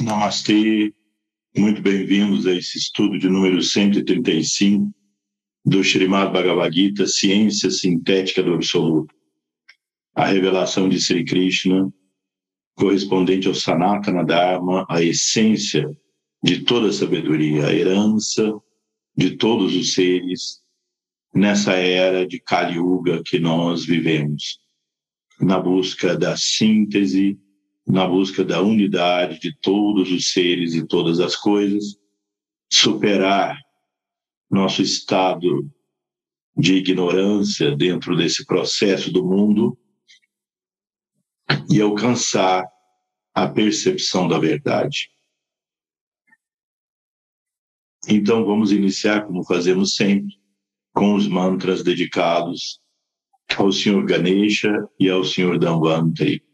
Namastê, muito bem-vindos a esse estudo de número 135 do Srimad Bhagavad Gita, Ciência Sintética do Absoluto. A revelação de Sri Krishna, correspondente ao Sanatana Dharma, a essência de toda a sabedoria, a herança de todos os seres nessa era de Kali Yuga que nós vivemos, na busca da síntese na busca da unidade de todos os seres e todas as coisas, superar nosso estado de ignorância dentro desse processo do mundo e alcançar a percepção da verdade. Então vamos iniciar, como fazemos sempre, com os mantras dedicados ao Senhor Ganesha e ao Senhor Dhanvantari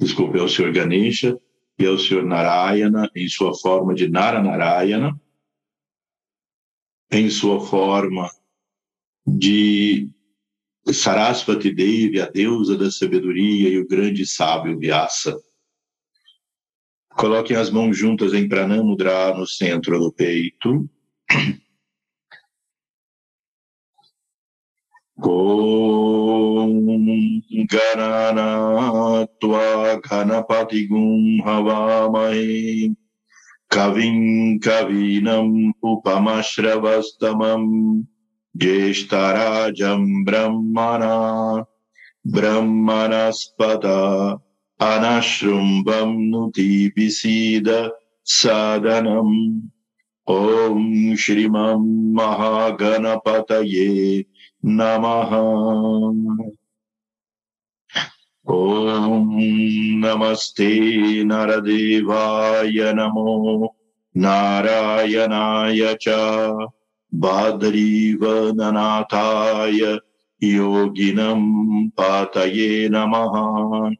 desculpe, é o Senhor Ganesha e é o Senhor Narayana em sua forma de Naranarayana, em sua forma de Sarasvati Devi, a deusa da sabedoria e o grande sábio Vyasa. Coloquem as mãos juntas em Pranamudra no centro do peito. गणनात्वा घनपतिगुं हवामहे कविं कवीनम् उपमश्रवस्तमम् ज्येष्ठराजम् ब्रह्मणा ब्रह्मणस्पत अनशृम्भम् नुतिभिसीद सदनम् ॐ श्रीमन् महागणपतये नमः Om Namaste Naradevaya Namo Narayanaya Cha Badrivananathaya Yoginam Pataye Namaha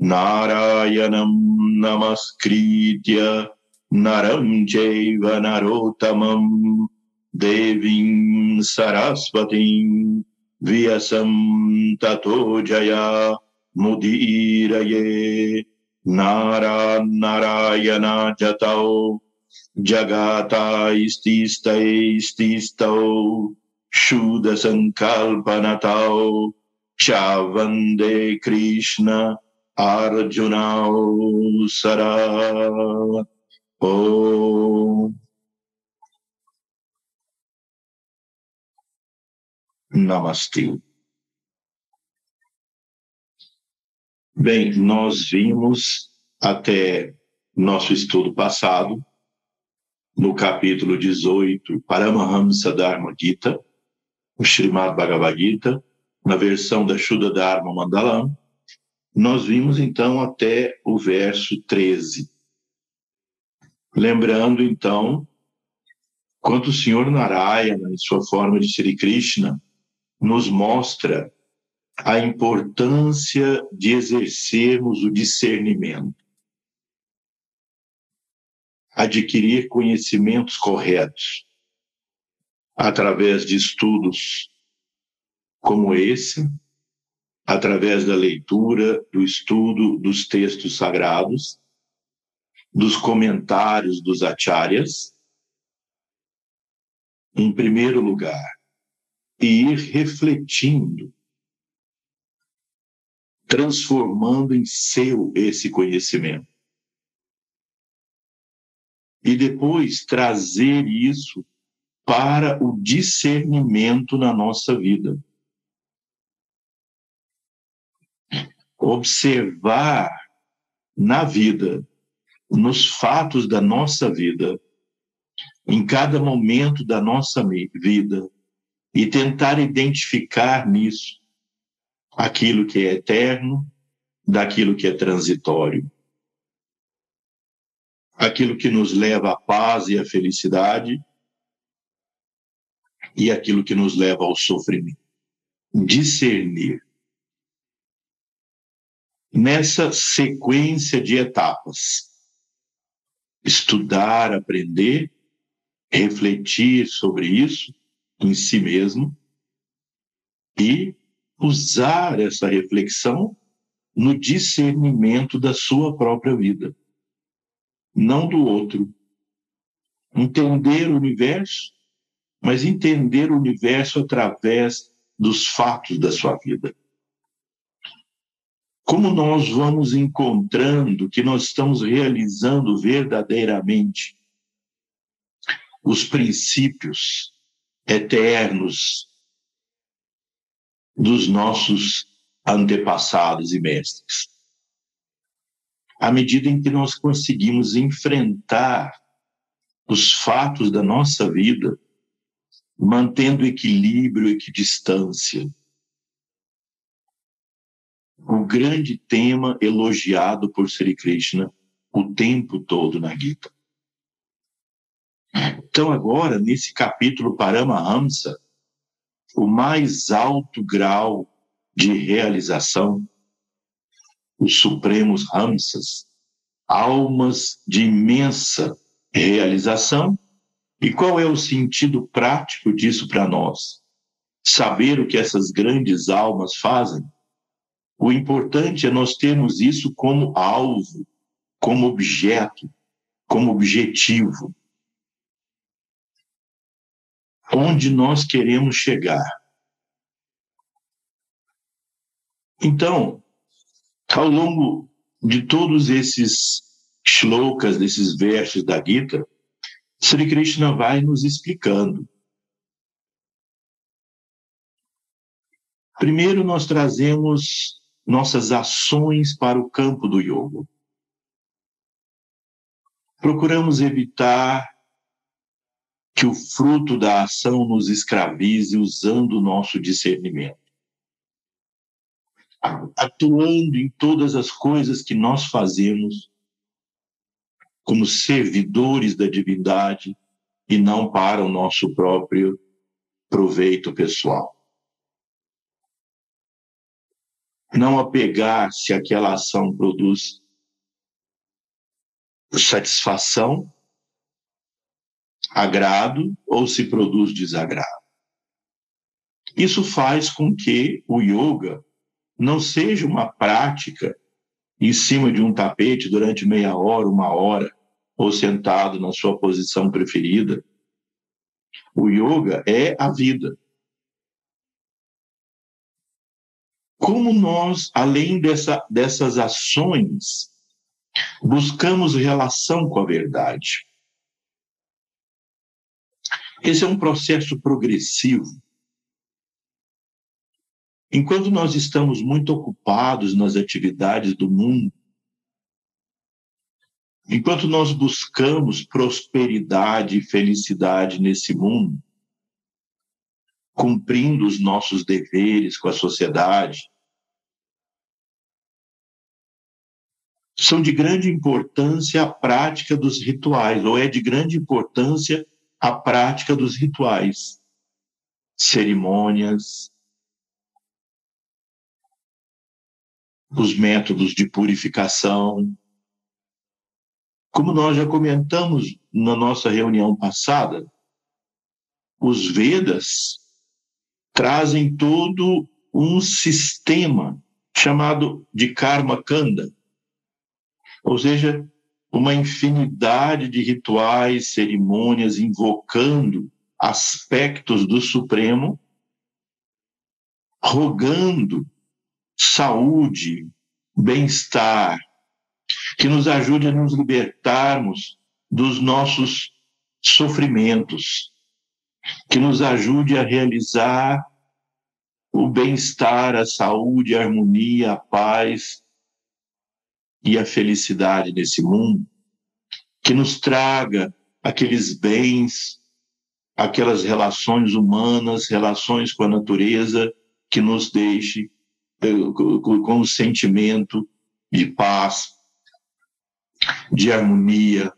Narayanam Namaskritya Naram narotamam Narottamam Devim Sarasvatim Vyasam Tato Jaya मुदीरये नारा नारायणा जतौ। जगातास्तिस्तैस्तिस्तौ शूदसङ्कल्पनतौ। च वंदे कृष्ण अर्जुनौ सरा। ओ Namaste. Bem, nós vimos até nosso estudo passado, no capítulo 18, Paramahamsa Dharma Gita, o Srimad Bhagavad Gita, na versão da Shuddha Dharma Mandalam, nós vimos então até o verso 13. Lembrando então quanto o Senhor Narayana, em sua forma de Sri Krishna, nos mostra a importância de exercermos o discernimento, adquirir conhecimentos corretos através de estudos como esse, através da leitura, do estudo dos textos sagrados, dos comentários dos acharyas, em primeiro lugar, e ir refletindo transformando em seu esse conhecimento. E depois trazer isso para o discernimento na nossa vida. Observar na vida, nos fatos da nossa vida, em cada momento da nossa vida, e tentar identificar nisso aquilo que é eterno daquilo que é transitório. Aquilo que nos leva à paz e à felicidade e aquilo que nos leva ao sofrimento. Discernir. Nessa sequência de etapas, estudar, aprender, refletir sobre isso em si mesmo e usar essa reflexão no discernimento da sua própria vida. não do outro. Entender o universo, mas entender o universo através dos fatos da sua vida. Como nós vamos encontrando que nós estamos realizando verdadeiramente os princípios eternos dos nossos antepassados e mestres. À medida em que nós conseguimos enfrentar os fatos da nossa vida, mantendo equilíbrio, equidistância. O grande tema elogiado por Sri Krishna o tempo todo na Gita. Então, agora, nesse capítulo Paramahamsa, o mais alto grau de realização, os supremos Hamsas, almas de imensa realização. E qual é o sentido prático disso para nós? Saber o que essas grandes almas fazem? O importante é nós termos isso como alvo, como objeto, como objetivo onde nós queremos chegar. Então, ao longo de todos esses shlokas, desses versos da Gita, Sri Krishna vai nos explicando. Primeiro, nós trazemos nossas ações para o campo do yoga. Procuramos evitar que o fruto da ação nos escravize usando o nosso discernimento. Atuando em todas as coisas que nós fazemos como servidores da divindade e não para o nosso próprio proveito pessoal. Não apegar se aquela ação produz satisfação agrado ou se produz desagrado. Isso faz com que o yoga não seja uma prática em cima de um tapete durante meia hora, uma hora, ou sentado na sua posição preferida. O yoga é a vida. Como nós, além dessa, dessas ações, buscamos relação com a verdade? Esse é um processo progressivo. Enquanto nós estamos muito ocupados nas atividades do mundo, enquanto nós buscamos prosperidade e felicidade nesse mundo, cumprindo os nossos deveres com a sociedade, são de grande importância a prática dos rituais, ou é de grande importância a prática dos rituais, cerimônias, os métodos de purificação. Como nós já comentamos na nossa reunião passada, os Vedas trazem todo um sistema chamado de Karma Kanda, ou seja, uma infinidade de rituais, cerimônias invocando aspectos do Supremo, rogando saúde, bem-estar, que nos ajude a nos libertarmos dos nossos sofrimentos, que nos ajude a realizar o bem-estar, a saúde, a harmonia, a paz e a felicidade nesse mundo, que nos traga aqueles bens, aquelas relações humanas, relações com a natureza, que nos deixe eh, com o sentimento de paz, de harmonia,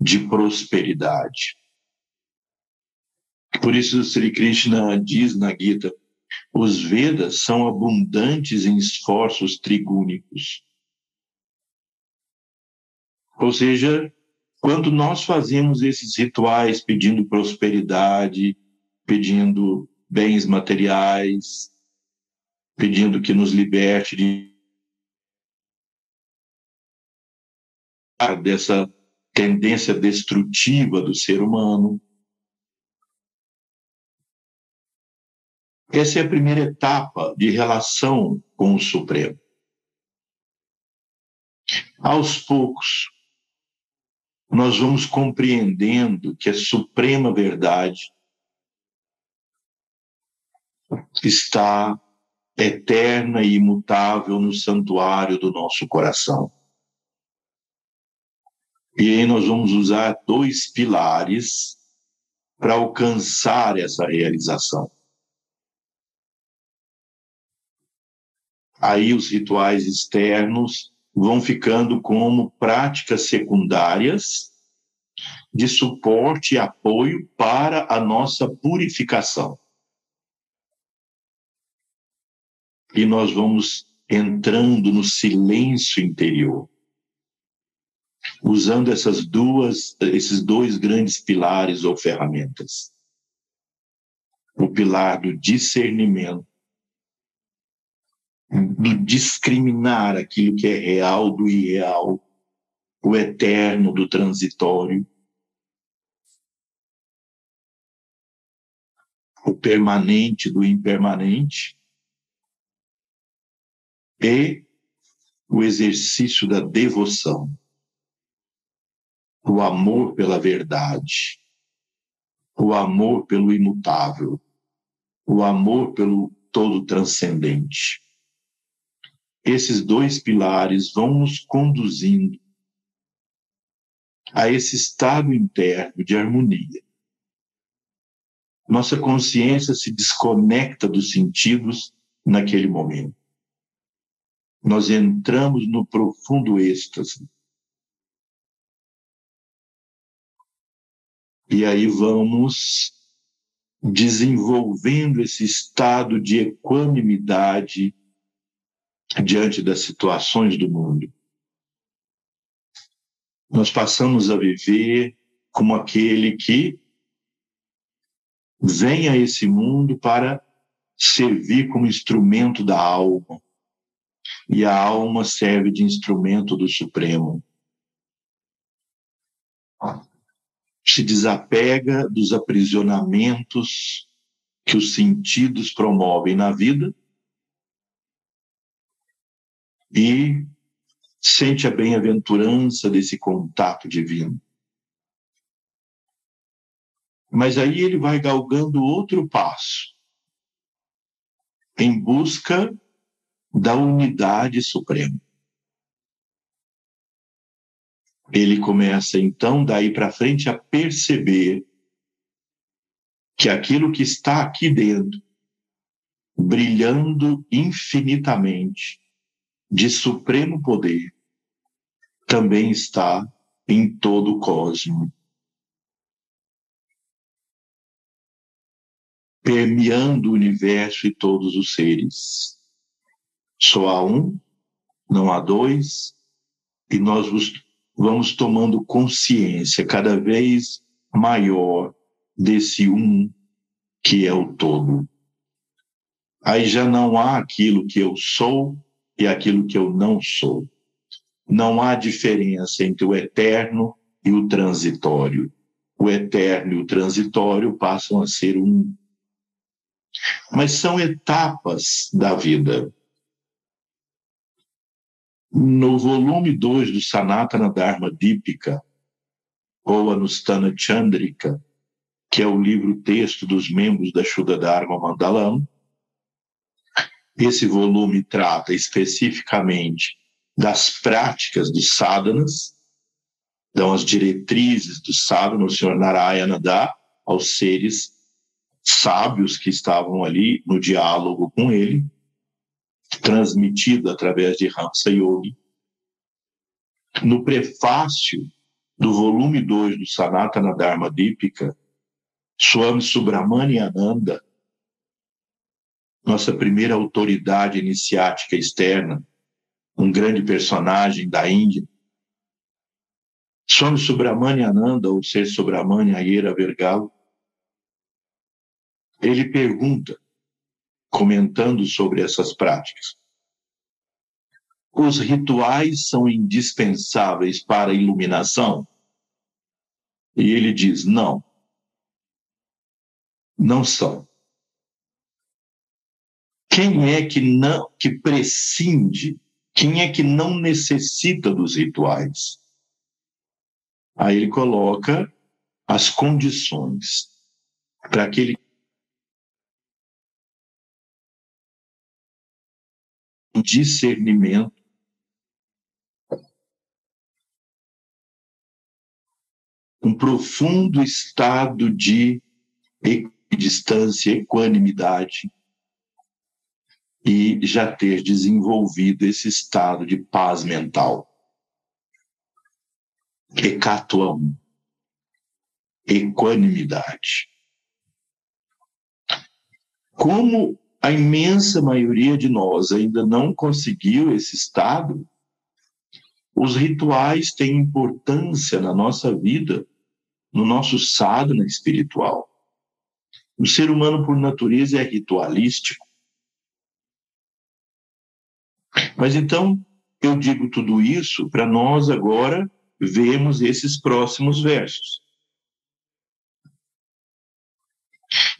de prosperidade. Por isso, Sri Krishna diz na Gita: os Vedas são abundantes em esforços trigúnicos. Ou seja, quando nós fazemos esses rituais pedindo prosperidade, pedindo bens materiais, pedindo que nos liberte de dessa tendência destrutiva do ser humano. Essa é a primeira etapa de relação com o Supremo. Aos poucos, nós vamos compreendendo que a suprema verdade está eterna e imutável no santuário do nosso coração. E aí nós vamos usar dois pilares para alcançar essa realização. Aí os rituais externos vão ficando como práticas secundárias de suporte e apoio para a nossa purificação. E nós vamos entrando no silêncio interior, usando essas duas, esses dois grandes pilares ou ferramentas. O pilar do discernimento do discriminar aquilo que é real do irreal, o eterno do transitório, o permanente do impermanente, e o exercício da devoção, o amor pela verdade, o amor pelo imutável, o amor pelo todo transcendente esses dois pilares vão nos conduzindo a esse estado interno de harmonia. Nossa consciência se desconecta dos sentidos naquele momento. Nós entramos no profundo êxtase. E aí vamos desenvolvendo esse estado de equanimidade diante das situações do mundo. Nós passamos a viver como aquele que vem a esse mundo para servir como instrumento da alma. E a alma serve de instrumento do Supremo. Se desapega dos aprisionamentos que os sentidos promovem na vida e sente a bem-aventurança desse contato divino. Mas aí ele vai galgando outro passo, em busca da unidade suprema. Ele começa então daí para frente a perceber que aquilo que está aqui dentro, brilhando infinitamente, de supremo poder também está em todo o cosmos. Permeando o universo e todos os seres. Só há um, não há dois, e nós vamos tomando consciência cada vez maior desse um que é o todo. Aí já não há aquilo que eu sou e aquilo que eu não sou. Não há diferença entre o eterno e o transitório. O eterno e o transitório passam a ser um. Mas são etapas da vida. No volume 2 do Sanatana Dharma Dipika, ou Anustana Chandrika, que é o livro-texto dos membros da Shuddha Dharma Mandalam, esse volume trata especificamente das práticas dos sadhanas, dão as diretrizes do sadhana, o Senhor Narayana dá aos seres sábios que estavam ali no diálogo com ele, transmitido através de Hamsa Yogi. No prefácio do volume 2 do Sanatana Dharma Dipika, Swami Subramani Ananda nossa primeira autoridade iniciática externa, um grande personagem da Índia. Swami Subramania Ananda, ou ser Subramania Ayera Vergalo, ele pergunta, comentando sobre essas práticas, os rituais são indispensáveis para a iluminação? E ele diz: não, não são. Quem é que não que prescinde? Quem é que não necessita dos rituais? Aí ele coloca as condições para que ele discernimento um profundo estado de equidistância, equanimidade, e já ter desenvolvido esse estado de paz mental. Ecatuam, equanimidade. Como a imensa maioria de nós ainda não conseguiu esse estado, os rituais têm importância na nossa vida, no nosso sadhana espiritual. O ser humano, por natureza, é ritualístico. Mas então, eu digo tudo isso para nós agora vermos esses próximos versos.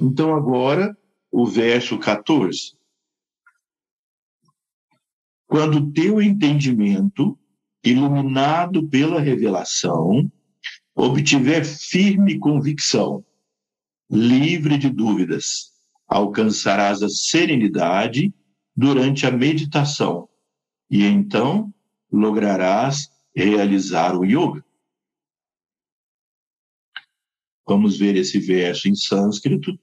Então, agora, o verso 14. Quando teu entendimento, iluminado pela revelação, obtiver firme convicção, livre de dúvidas, alcançarás a serenidade durante a meditação e então lograrás realizar o yoga. Vamos ver esse verso em sânscrito.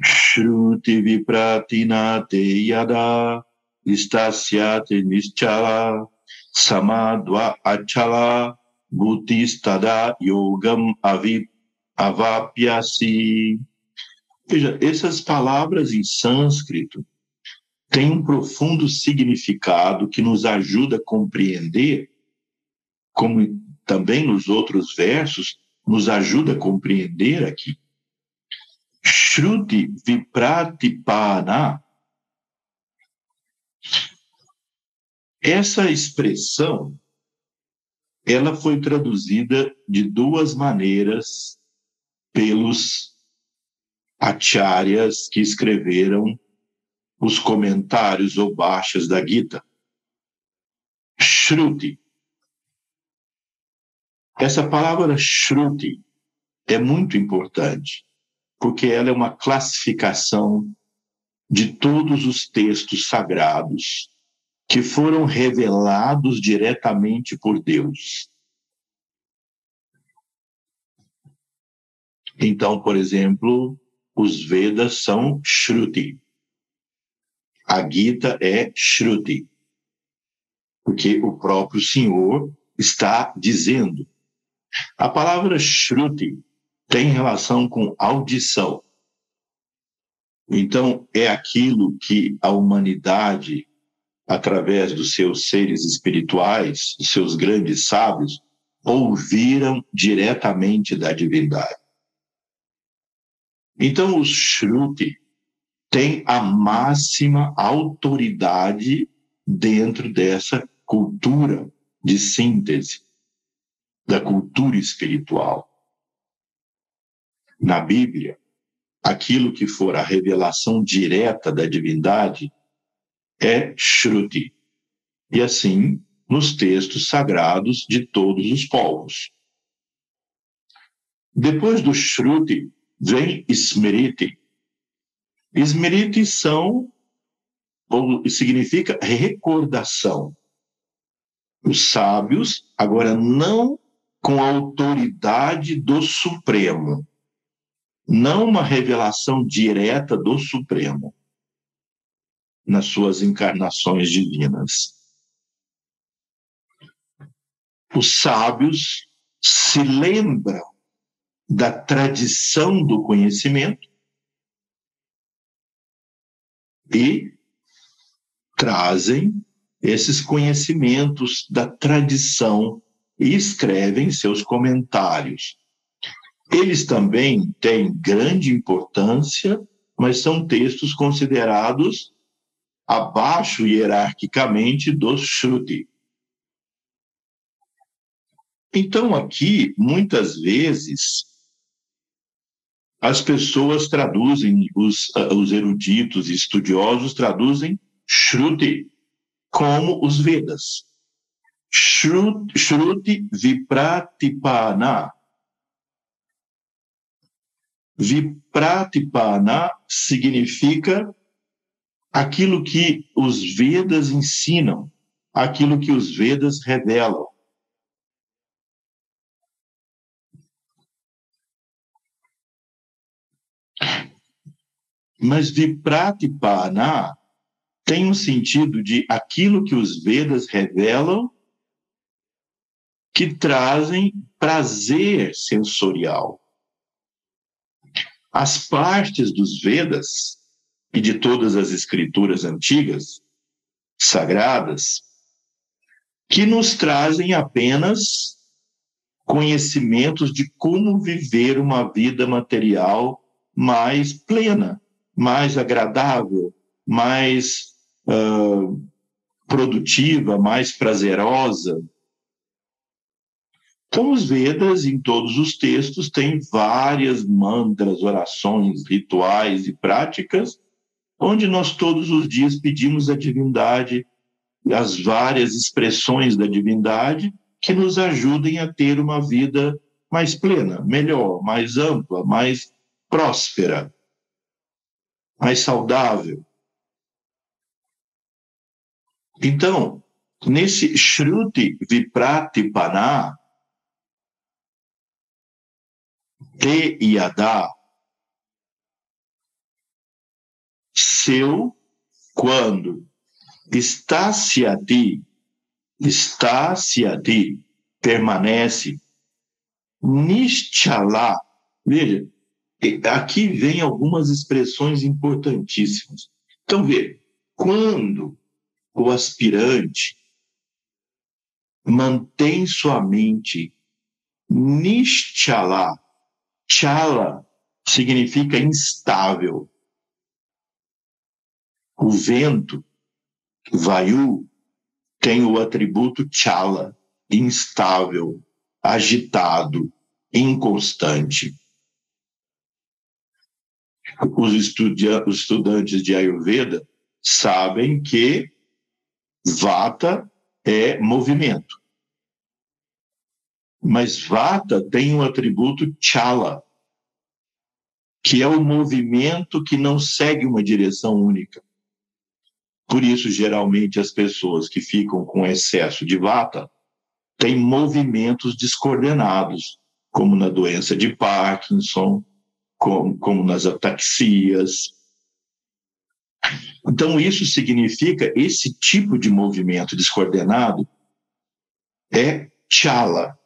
Shruti vipratinate yada istasyate nischala samadva achala butistada yogam avapyasi. Veja, essas palavras em sânscrito têm um profundo significado que nos ajuda a compreender, como também nos outros versos, nos ajuda a compreender aqui. Shruti vipratipana. Essa expressão ela foi traduzida de duas maneiras pelos acharyas que escreveram os comentários ou baixas da Gita. Shruti. Essa palavra Shruti é muito importante, porque ela é uma classificação de todos os textos sagrados que foram revelados diretamente por Deus. Então, por exemplo, os Vedas são Shruti. A Gita é Shruti. Porque o próprio Senhor está dizendo. A palavra Shruti tem relação com audição. Então, é aquilo que a humanidade através dos seus seres espirituais, dos seus grandes sábios, ouviram diretamente da divindade. Então, os Shruti têm a máxima autoridade dentro dessa cultura de síntese, da cultura espiritual. Na Bíblia, aquilo que for a revelação direta da divindade é Shruti. E assim, nos textos sagrados de todos os povos. Depois do Shruti, vem Smriti. Smriti são, ou significa recordação. Os sábios, agora não com a autoridade do Supremo, não uma revelação direta do Supremo, nas suas encarnações divinas. Os sábios se lembram da tradição do conhecimento e trazem esses conhecimentos da tradição e escrevem seus comentários. Eles também têm grande importância, mas são textos considerados abaixo hierarquicamente dos Shruti. Então, aqui, muitas vezes, as pessoas traduzem, os, os eruditos estudiosos traduzem Shruti como os Vedas. Shruti Vipratipana. Vipratipana significa aquilo que os Vedas ensinam, aquilo que os Vedas revelam. Mas Vipratipana tem um sentido de aquilo que os Vedas revelam que trazem prazer sensorial. As partes dos Vedas e de todas as escrituras antigas, sagradas, que nos trazem apenas conhecimentos de como viver uma vida material mais plena, mais agradável, mais uh, produtiva, mais prazerosa. Então, os Vedas, em todos os textos, têm várias mantras, orações, rituais e práticas, onde nós todos os dias pedimos à divindade as várias expressões da divindade que nos ajudem a ter uma vida mais plena, melhor, mais ampla, mais próspera, mais saudável. Então, nesse Shruti Vipratipana, Te Yada, seu quando está-se a ti, está-se a ti, permanece, Nishtala. Veja, aqui vem algumas expressões importantíssimas. Então, veja, quando o aspirante mantém sua mente Nishtala, Chala significa instável. O vento, Vayu, tem o atributo Chala, instável, agitado, inconstante. Os, estudantes de Ayurveda sabem que Vata é movimento. Mas Vata tem um atributo Chala, que é o movimento que não segue uma direção única. Por isso, geralmente, as pessoas que ficam com excesso de Vata têm movimentos descoordenados, como na doença de Parkinson, como, como nas ataxias, então, isso significa esse tipo de movimento descoordenado é chala.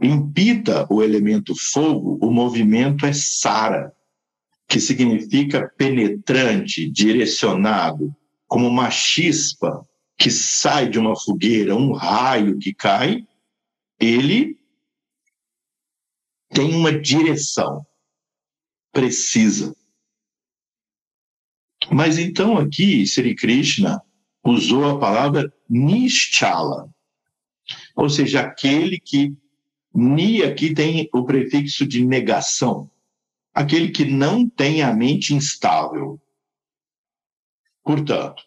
Em Pita, o elemento fogo, o movimento é sara, que significa penetrante, direcionado, como uma chispa que sai de uma fogueira, um raio que cai, ele tem uma direção precisa. Mas então aqui, Sri Krishna usou a palavra Nischala, ou seja, aquele que Ni aqui tem o prefixo de negação, aquele que não tem a mente instável. Portanto,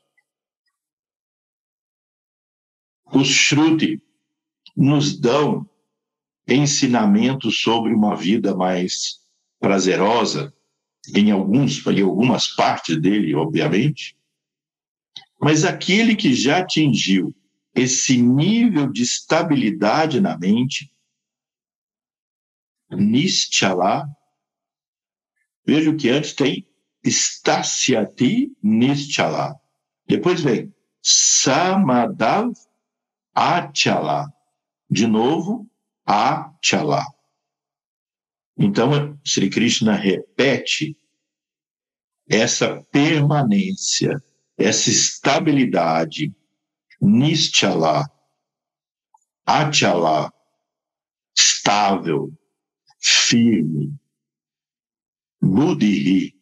os Shruti nos dão ensinamentos sobre uma vida mais prazerosa, em, alguns, em algumas partes dele, obviamente, mas aquele que já atingiu esse nível de estabilidade na mente, Nischala, veja que antes tem Stasyati Nischala. Depois vem Samadav Achala. De novo, Achala. Então, Sri Krishna repete essa permanência, essa estabilidade, Nischala, Achala, estável, firme. Buddhi,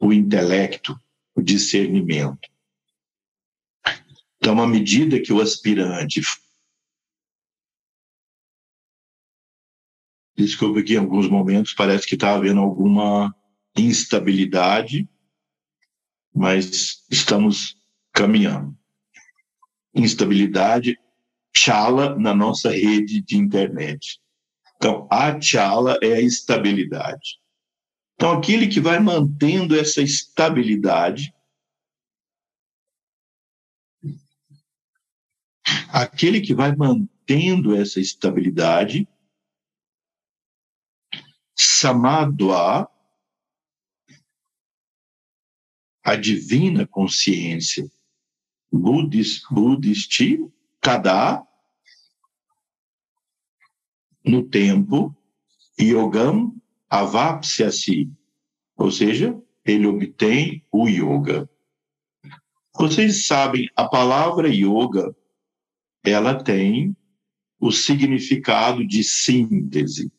o intelecto, o discernimento. Então, à medida que o aspirante. Desculpa que em alguns momentos parece que está havendo alguma instabilidade, mas estamos caminhando. Instabilidade, chala na nossa rede de internet. Então, a chala é a estabilidade. Então, aquele que vai mantendo essa estabilidade aquele que vai mantendo essa estabilidade, samadwa, a divina consciência, budis, budisti, kada, no tempo, yogam avapsyasi, ou seja, ele obtém o yoga. Vocês sabem, a palavra yoga ela tem o significado de síntese.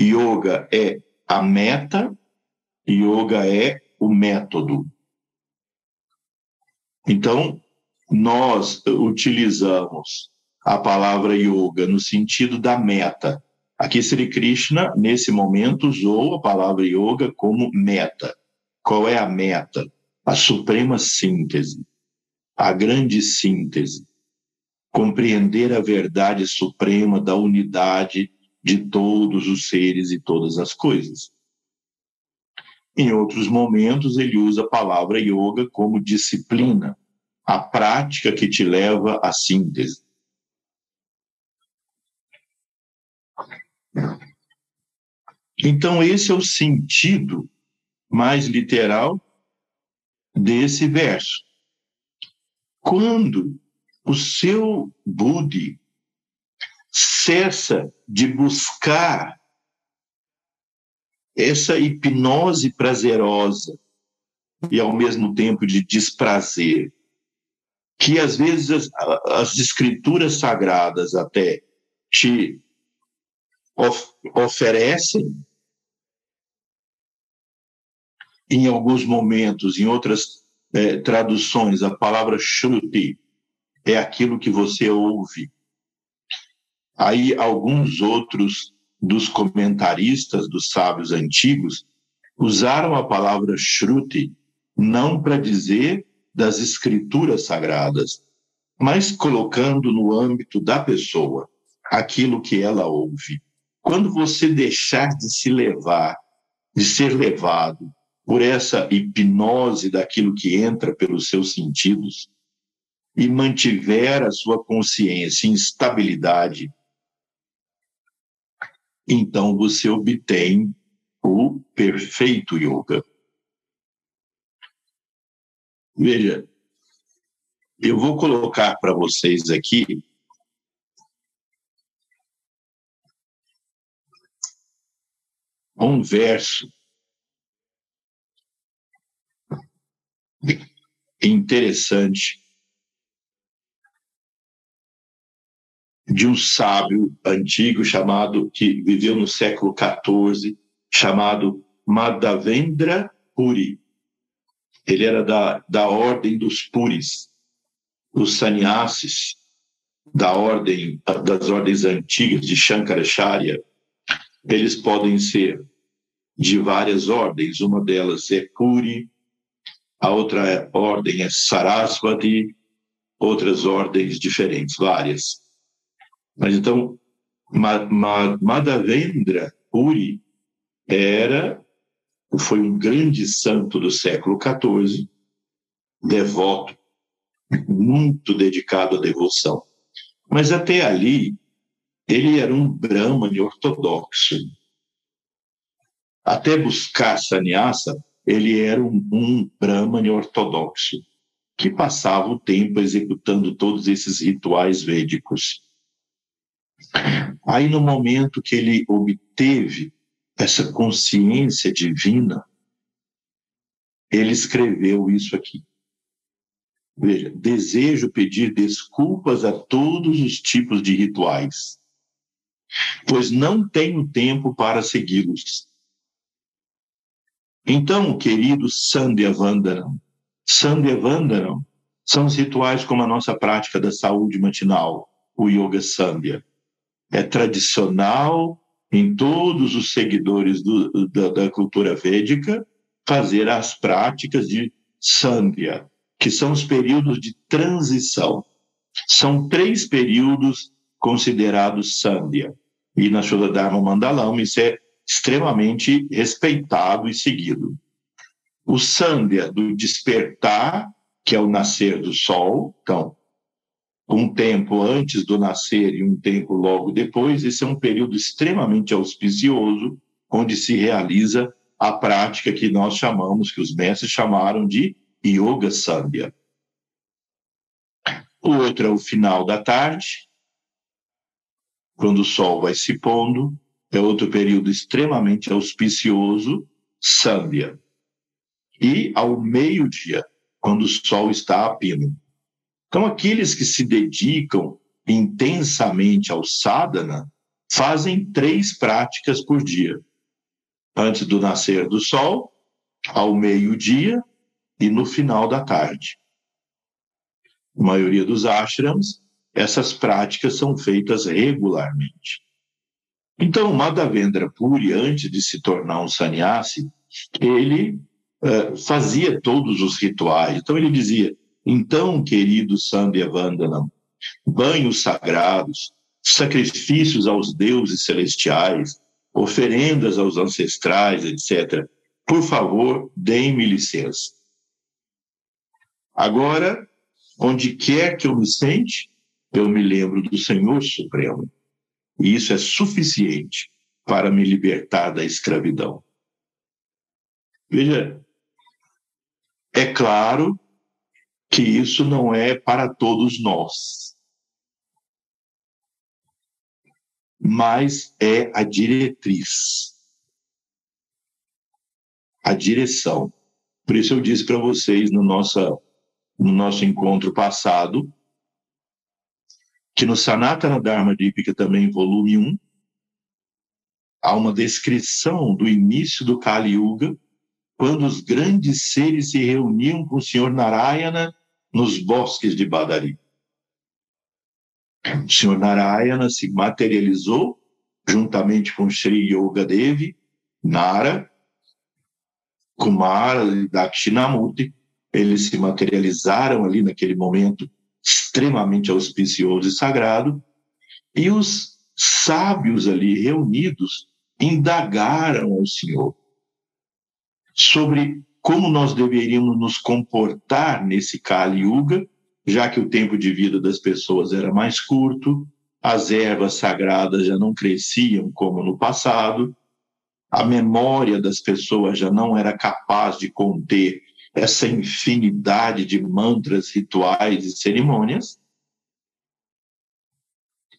Yoga é a meta, yoga é o método. Então, nós utilizamos a palavra yoga no sentido da meta. Aqui Sri Krishna, nesse momento, usou a palavra yoga como meta. Qual é a meta? A suprema síntese, a grande síntese compreender a verdade suprema da unidade de todos os seres e todas as coisas. Em outros momentos, ele usa a palavra yoga como disciplina, a prática que te leva à síntese. Então, esse é o sentido mais literal desse verso. Quando o seu Budi cessa de buscar essa hipnose prazerosa e ao mesmo tempo de desprazer, que às vezes as, as escrituras sagradas até te of, oferecem, em alguns momentos, em outras eh, traduções, a palavra shruti, é aquilo que você ouve. Aí, alguns outros dos comentaristas dos sábios antigos usaram a palavra shruti não para dizer das escrituras sagradas, mas colocando no âmbito da pessoa aquilo que ela ouve. Quando você deixar de se levar, de ser levado por essa hipnose daquilo que entra pelos seus sentidos, e mantiver a sua consciência em estabilidade, então você obtém o perfeito yoga. Veja, eu vou colocar para vocês aqui um verso interessante de um sábio antigo chamado, que viveu no século XIV, chamado Madhavendra Puri. Ele era da, da ordem dos Puris, os sannyasis da ordem, das ordens antigas de Shankaracharya. Eles podem ser de várias ordens, uma delas é Puri, a outra ordem é Sarasvati, outras ordens diferentes, várias. Mas então, Madhavendra Puri era, foi um grande santo do século XIV, devoto, muito dedicado à devoção. Mas até ali, ele era um brahmane ortodoxo. Até buscar sannyasa, ele era um, um brahmane ortodoxo, que passava o tempo executando todos esses rituais védicos. Aí, no momento que ele obteve essa consciência divina, ele escreveu isso aqui. Veja, desejo pedir desculpas a todos os tipos de rituais. pois não tenho tempo para segui-los. Então, querido Sandhya Vandanam, Sandhya Vandanam são os rituais como a nossa prática da saúde matinal, o Yoga Sandhya. É tradicional em todos os seguidores do, da, da cultura védica fazer as práticas de Sandhya, que são os períodos de transição. São três períodos considerados Sandhya. E na Dharma Mandalam isso é extremamente respeitado e seguido. O Sandhya do despertar, que é o nascer do sol, então, um tempo antes do nascer e um tempo logo depois, esse é um período extremamente auspicioso, onde se realiza a prática que nós chamamos, que os mestres chamaram de Yoga Sandhya. O outro é o final da tarde, quando o sol vai se pondo, é outro período extremamente auspicioso, Sandhya. E ao meio-dia, quando o sol está a pino. Então, aqueles que se dedicam intensamente ao sadhana fazem três práticas por dia: antes do nascer do sol, ao meio-dia e no final da tarde. A maioria dos ashrams, essas práticas são feitas regularmente. Então, Madhavendra Puri, antes de se tornar um sannyasi, ele uh, fazia todos os rituais. Então, ele dizia: então, querido Sandhya Vandanam, banhos sagrados, sacrifícios aos deuses celestiais, oferendas aos ancestrais, etc. Por favor, deem-me licença. Agora, onde quer que eu me sente, eu me lembro do Senhor Supremo. E isso é suficiente para me libertar da escravidão. Veja, é claro que isso não é para todos nós. Mas é a diretriz, a direção. Por isso eu disse para vocês no, nossa, no nosso encontro passado que no Sanatana Dharma Dipika, também volume 1, há uma descrição do início do Kali Yuga, quando os grandes seres se reuniam com o Senhor Narayana nos bosques de Badari. O Senhor Narayana se materializou juntamente com Sri Yoga Devi, Nara, Kumara e Dakshinamurti. Eles se materializaram ali naquele momento extremamente auspicioso e sagrado, e os sábios ali reunidos indagaram ao Senhor sobre como nós deveríamos nos comportar nesse Kali Yuga, já que o tempo de vida das pessoas era mais curto, as ervas sagradas já não cresciam como no passado, a memória das pessoas já não era capaz de conter essa infinidade de mantras, rituais e cerimônias,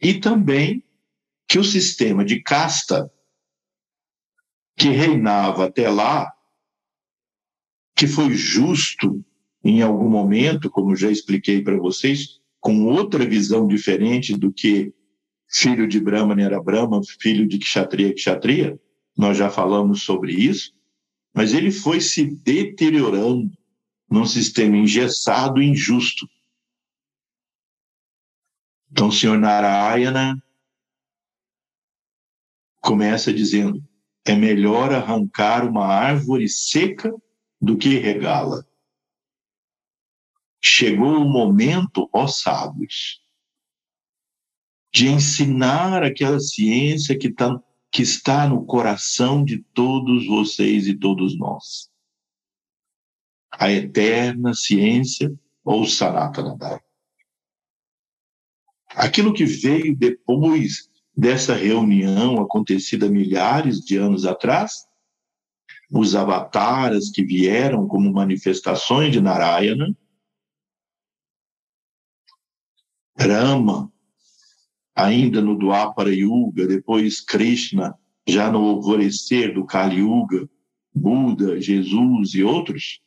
e também que o sistema de casta que reinava até lá, que foi justo em algum momento, como já expliquei para vocês, com outra visão diferente do que filho de Brahman era Brahma, filho de Kshatriya Kshatriya, nós já falamos sobre isso, mas ele foi se deteriorando num sistema engessado e injusto. Então, o senhor Narayana começa dizendo: é melhor arrancar uma árvore seca do que regá-la. Chegou o momento, ó sábios, de ensinar aquela ciência que está que está no coração de todos vocês e todos nós. A eterna ciência ou Sanatana Dharma. Aquilo que veio depois dessa reunião acontecida milhares de anos atrás, os avataras que vieram como manifestações de Narayana, Rama, ainda no Dwapara Yuga, depois Krishna, já no alvorecer do Kali Yuga, Buda, Jesus e outros,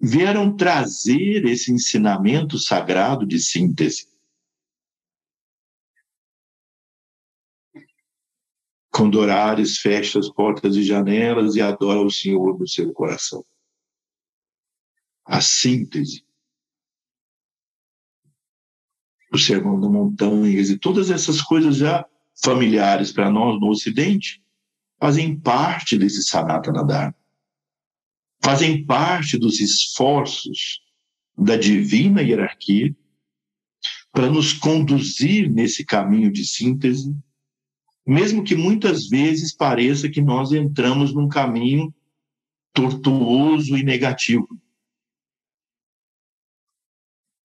vieram trazer esse ensinamento sagrado de síntese. com dorares fecha as portas e janelas e adora o Senhor no seu coração. A síntese. O Sermão da Montanha e todas essas coisas já familiares para nós no Ocidente fazem parte desse Sanatana Dharma. Fazem parte dos esforços da divina hierarquia para nos conduzir nesse caminho de síntese mesmo que muitas vezes pareça que nós entramos num caminho tortuoso e negativo.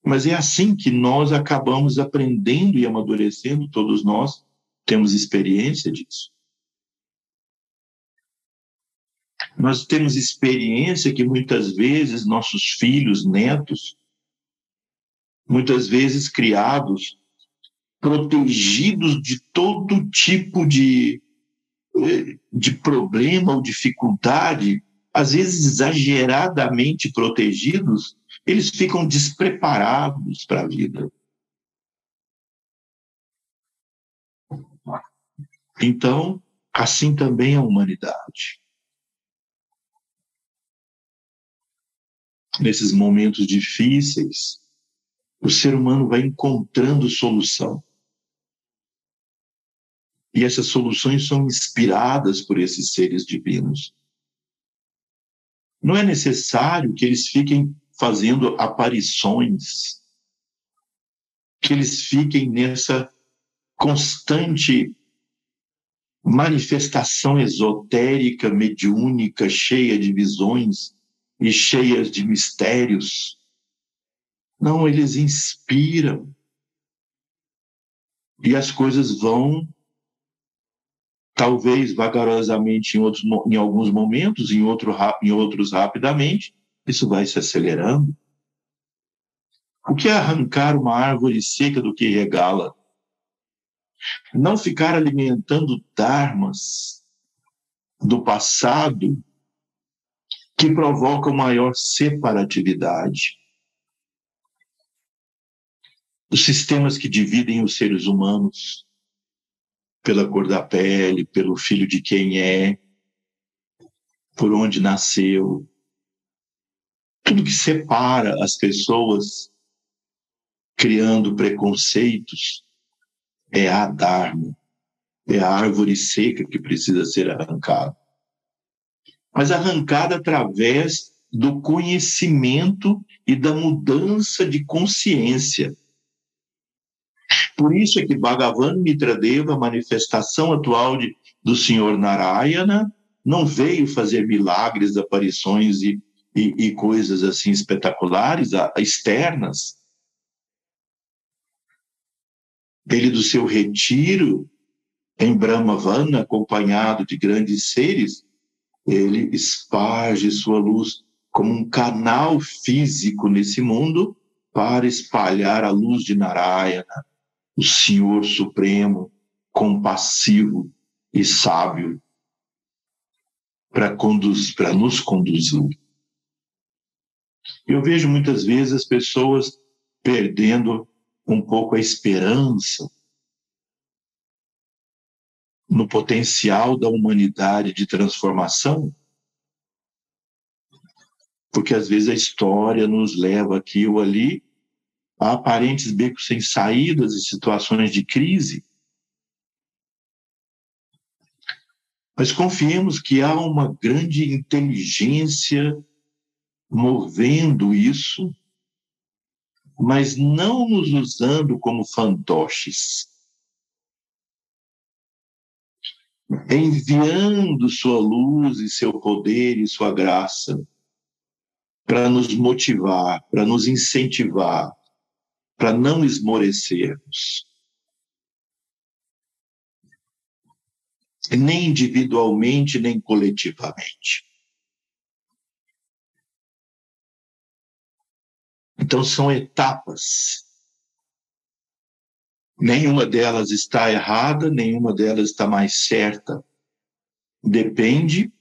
Mas é assim que nós acabamos aprendendo e amadurecendo, todos nós temos experiência disso. Nós temos experiência que muitas vezes nossos filhos, netos, muitas vezes criados protegidos de todo tipo de, de problema ou dificuldade, às vezes exageradamente protegidos, eles ficam despreparados para a vida. Então, assim também a humanidade. Nesses momentos difíceis, o ser humano vai encontrando solução. E essas soluções são inspiradas por esses seres divinos. Não é necessário que eles fiquem fazendo aparições, que eles fiquem nessa constante manifestação esotérica, mediúnica, cheia de visões e cheias de mistérios. Não, eles inspiram. E as coisas vão talvez vagarosamente em, outros, em alguns momentos, em, outro, em outros rapidamente, isso vai se acelerando. O que é arrancar uma árvore seca do que regala? Não ficar alimentando dharmas do passado que provocam maior separatividade. Os sistemas que dividem os seres humanos pela cor da pele, pelo filho de quem é, por onde nasceu. Tudo que separa as pessoas, criando preconceitos, é a Dharma, é a árvore seca que precisa ser arrancada. Mas arrancada através do conhecimento e da mudança de consciência por isso é que Bhagavan Mitradeva, a manifestação atual de, do Senhor Narayana, não veio fazer milagres, aparições e, e, e coisas assim espetaculares, externas. Ele, do seu retiro em Brahmavana, acompanhado de grandes seres, ele esparge sua luz como um canal físico nesse mundo para espalhar a luz de Narayana, o Senhor Supremo, compassivo e sábio, para conduzir, para nos conduzir. Eu vejo muitas vezes as pessoas perdendo um pouco a esperança no potencial da humanidade de transformação, porque às vezes a história nos leva aqui ou ali a aparentes becos sem saídas e situações de crise. Mas confiemos que há uma grande inteligência movendo isso, mas não nos usando como fantoches. Enviando sua luz e seu poder e sua graça para nos motivar, para nos incentivar, para não esmorecermos. Nem individualmente, nem coletivamente. Então, são etapas. Nenhuma delas está errada, nenhuma delas está mais certa. Depende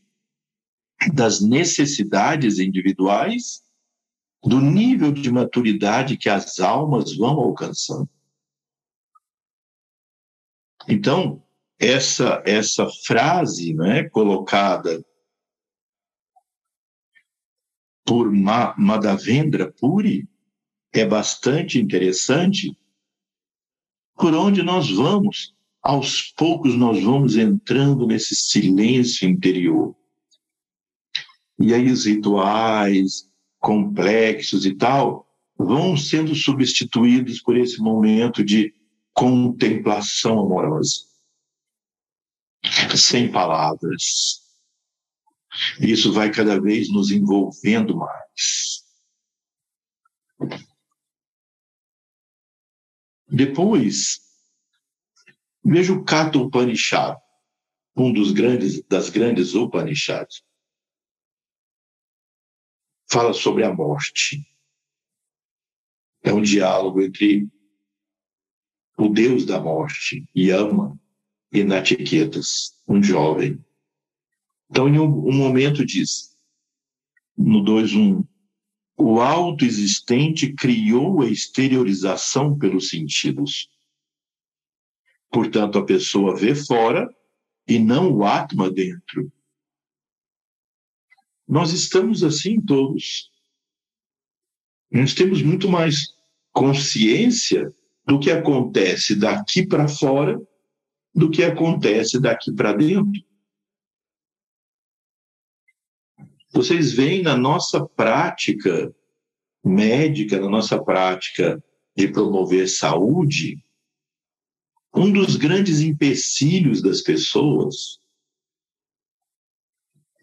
das necessidades individuais do nível de maturidade que as almas vão alcançando. Então, essa essa frase, né, colocada por Madhavendra Puri é bastante interessante. Por onde nós vamos, aos poucos nós vamos entrando nesse silêncio interior. E aí os rituais complexos e tal vão sendo substituídos por esse momento de contemplação amorosa. Sem palavras. Isso vai cada vez nos envolvendo mais. Depois, veja o Kata Upanishad, um dos grandes das grandes Upanishads. Fala sobre a morte. É um diálogo entre o deus da morte, Yama, e Natiketas, um jovem. Então, em um, um momento diz, no 2.1, o autoexistente criou a exteriorização pelos sentidos. Portanto, a pessoa vê fora e não o Atma dentro. Nós estamos assim todos. Nós temos muito mais consciência do que acontece daqui para fora do que acontece daqui para dentro. Vocês veem na nossa prática médica, na nossa prática de promover saúde, um dos grandes empecilhos das pessoas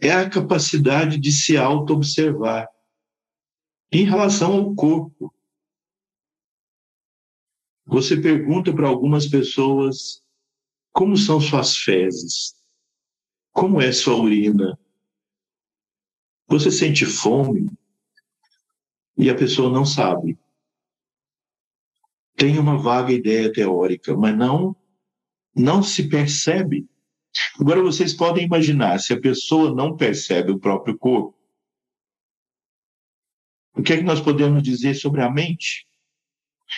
é a capacidade de se auto-observar em relação ao corpo. Você pergunta para algumas pessoas como são suas fezes, como é sua urina, você sente fome e a pessoa não sabe. Tem uma vaga ideia teórica, mas não não se percebe. Agora vocês podem imaginar se a pessoa não percebe o próprio corpo. O que é que nós podemos dizer sobre a mente?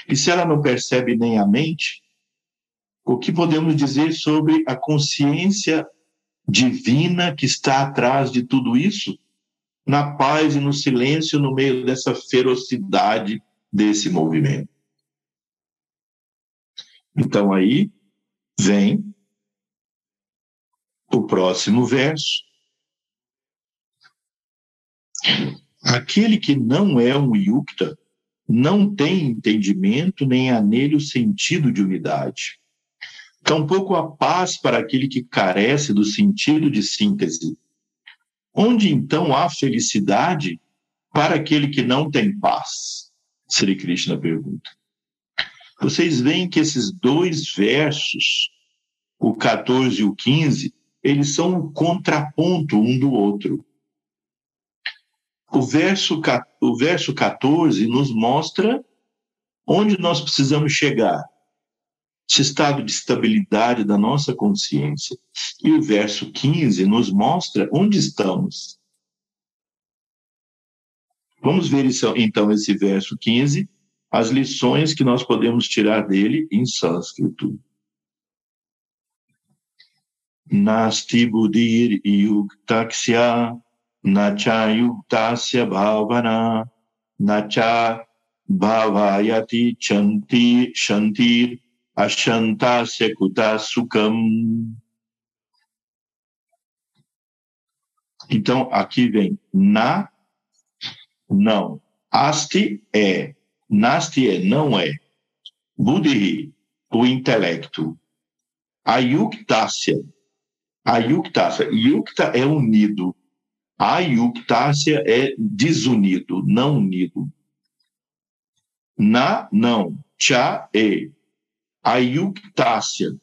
E se ela não percebe nem a mente, o que podemos dizer sobre a consciência divina que está atrás de tudo isso? Na paz e no silêncio no meio dessa ferocidade desse movimento. Então aí vem o próximo verso. Aquele que não é um yukta não tem entendimento nem há nele o sentido de unidade. Tampouco a paz para aquele que carece do sentido de síntese Onde então há felicidade para aquele que não tem paz? Sri Krishna pergunta. Vocês veem que esses dois versos, o 14 e o 15, eles são um contraponto um do outro. O verso, o verso 14 nos mostra onde nós precisamos chegar esse estado de estabilidade da nossa consciência. E o verso 15 nos mostra onde estamos. Vamos ver então esse verso 15, as lições que nós podemos tirar dele em sânscrito. Nasti budir yuktaksya nacha yuktasya bhavana nacha bhavayati chanti shantir Ashantasya Kuta Sukam. Então, aqui vem na, não. Asti é. Nasti é, não é. Buddhi, o intelecto. Ayuktasya. Ayuktasya. Yukta é unido. Ayuktasya é desunido, não unido. Na, não. Cha é a yuktasya,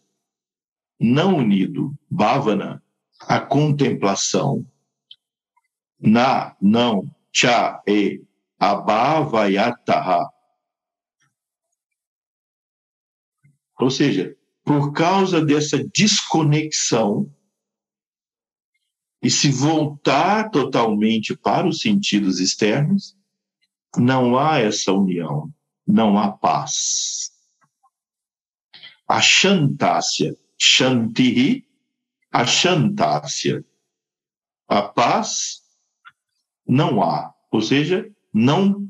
não unido, bhavana, a contemplação, na, não, cha, e, abhavayataha. Ou seja, por causa dessa desconexão e se voltar totalmente para os sentidos externos, não há essa união, não há paz. A Shantácia. Shantihi Ashantasya. A paz não há, ou seja, não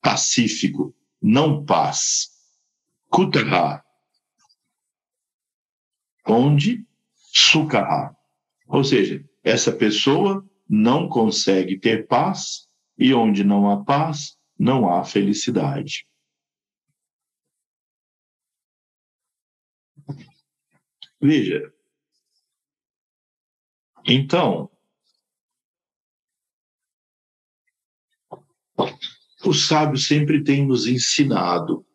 pacífico, não paz. Kutaha, onde Sukha, ou seja, essa pessoa não consegue ter paz e onde não há paz, não há felicidade. Veja, então, o sábio sempre tem nos ensinado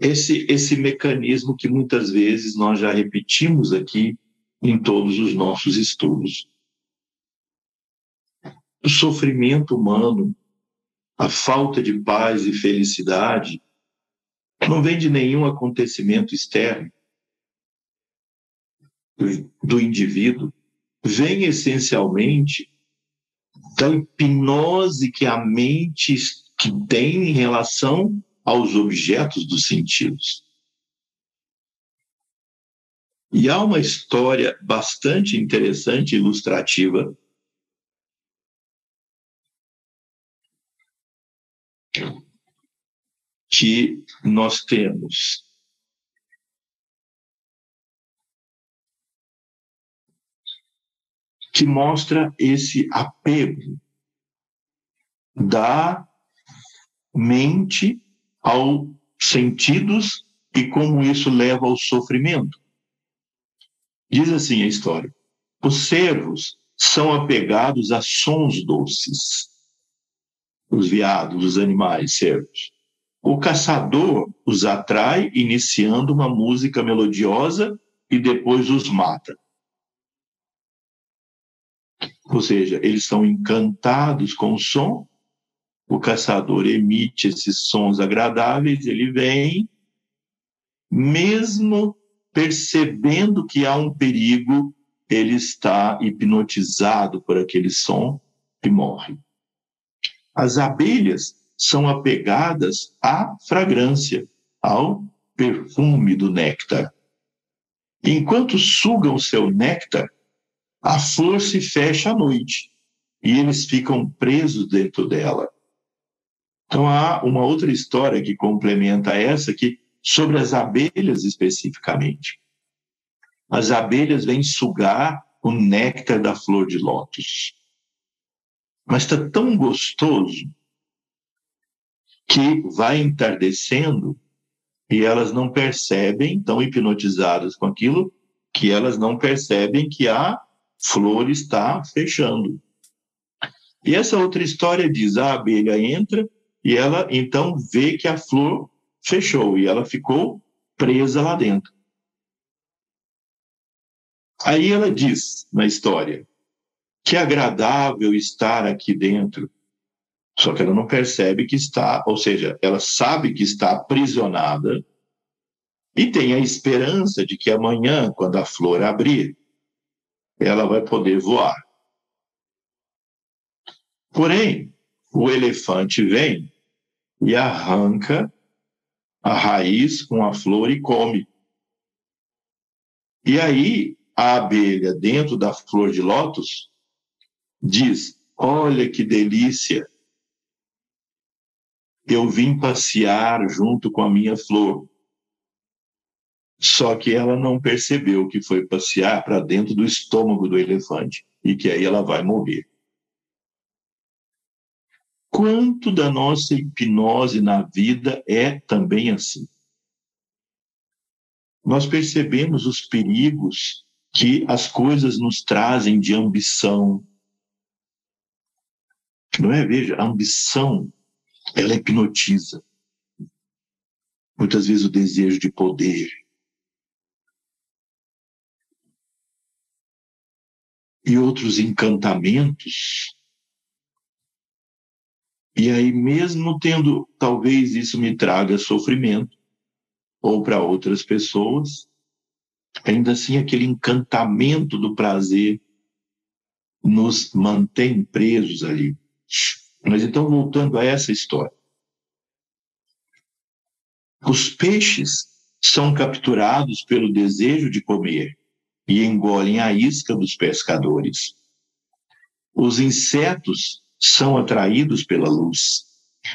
esse, esse mecanismo que muitas vezes nós já repetimos aqui em todos os nossos estudos. O sofrimento humano, a falta de paz e felicidade, não vem de nenhum acontecimento externo do indivíduo, vem essencialmente da hipnose que a mente que tem em relação aos objetos dos sentidos. E há uma história bastante interessante, ilustrativa, que nós temos que mostra esse apego da mente aos sentidos e como isso leva ao sofrimento. Diz assim a história: os servos são apegados a sons doces, os veados, os animais servos. O caçador os atrai iniciando uma música melodiosa e depois os mata. Ou seja, eles são encantados com o som o caçador emite esses sons agradáveis, ele vem, mesmo percebendo que há um perigo, ele está hipnotizado por aquele som e morre. As abelhas são apegadas à fragrância, ao perfume do néctar. Enquanto sugam seu néctar, a flor se fecha à noite e eles ficam presos dentro dela. Então há uma outra história que complementa essa que sobre as abelhas especificamente. As abelhas vêm sugar o néctar da flor de lótus. Mas está tão gostoso que vai entardecendo e elas não percebem, tão hipnotizadas com aquilo, que elas não percebem que a flor está fechando. E essa outra história diz: a abelha entra, e ela então vê que a flor fechou e ela ficou presa lá dentro. Aí ela diz na história que é agradável estar aqui dentro, só que ela não percebe que está, ou seja, ela sabe que está aprisionada e tem a esperança de que amanhã, quando a flor abrir, ela vai poder voar. Porém, o elefante vem e arranca a raiz com a flor e come. E aí a abelha, dentro da flor de lótus, diz: Olha que delícia! Eu vim passear junto com a minha flor. Só que ela não percebeu que foi passear para dentro do estômago do elefante e que aí ela vai morrer quanto da nossa hipnose na vida é também assim. Nós percebemos os perigos que as coisas nos trazem de ambição. Não é? Veja, a ambição, ela hipnotiza. Muitas vezes o desejo de poder. E outros encantamentos e aí, mesmo tendo, talvez isso me traga sofrimento, ou para outras pessoas, ainda assim aquele encantamento do prazer nos mantém presos ali. Mas então, voltando a essa história. Os peixes são capturados pelo desejo de comer e engolem a isca dos pescadores. Os insetos são atraídos pela luz.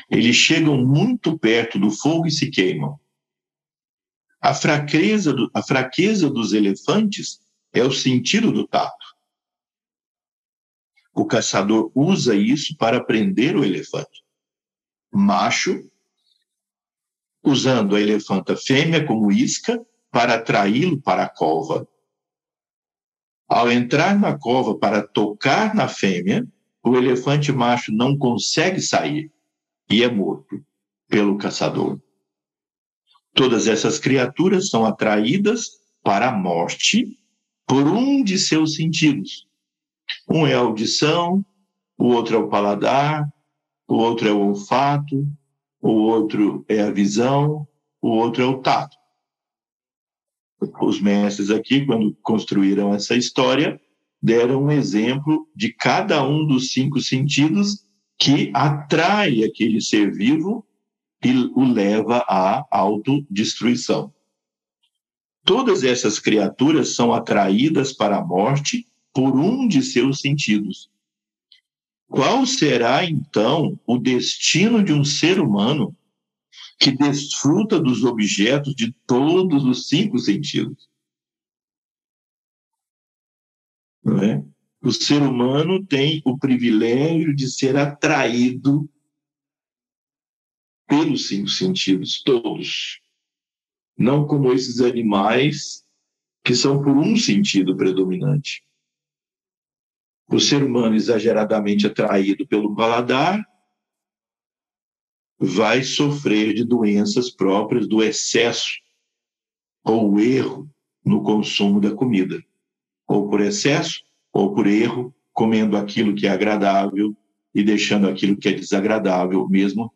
Eles chegam muito perto do fogo e se queimam. A fraqueza, do, a fraqueza dos elefantes é o sentido do tato. O caçador usa isso para prender o elefante. Macho, usando a elefanta fêmea como isca para atraí-lo para a cova. Ao entrar na cova para tocar na fêmea, o elefante macho não consegue sair e é morto pelo caçador. Todas essas criaturas são atraídas para a morte por um de seus sentidos. Um é a audição, o outro é o paladar, o outro é o olfato, o outro é a visão, o outro é o tato. Os mestres aqui, quando construíram essa história, deram um exemplo de cada um dos cinco sentidos que atrai aquele ser vivo e o leva à autodestruição. Todas essas criaturas são atraídas para a morte por um de seus sentidos. Qual será, então, o destino de um ser humano que desfruta dos objetos de todos os cinco sentidos? Não é? O ser humano tem o privilégio de ser atraído pelos cinco sentidos, todos. Não como esses animais que são por um sentido predominante. O ser humano exageradamente atraído pelo paladar vai sofrer de doenças próprias do excesso ou erro no consumo da comida ou por excesso, ou por erro, comendo aquilo que é agradável e deixando aquilo que é desagradável, mesmo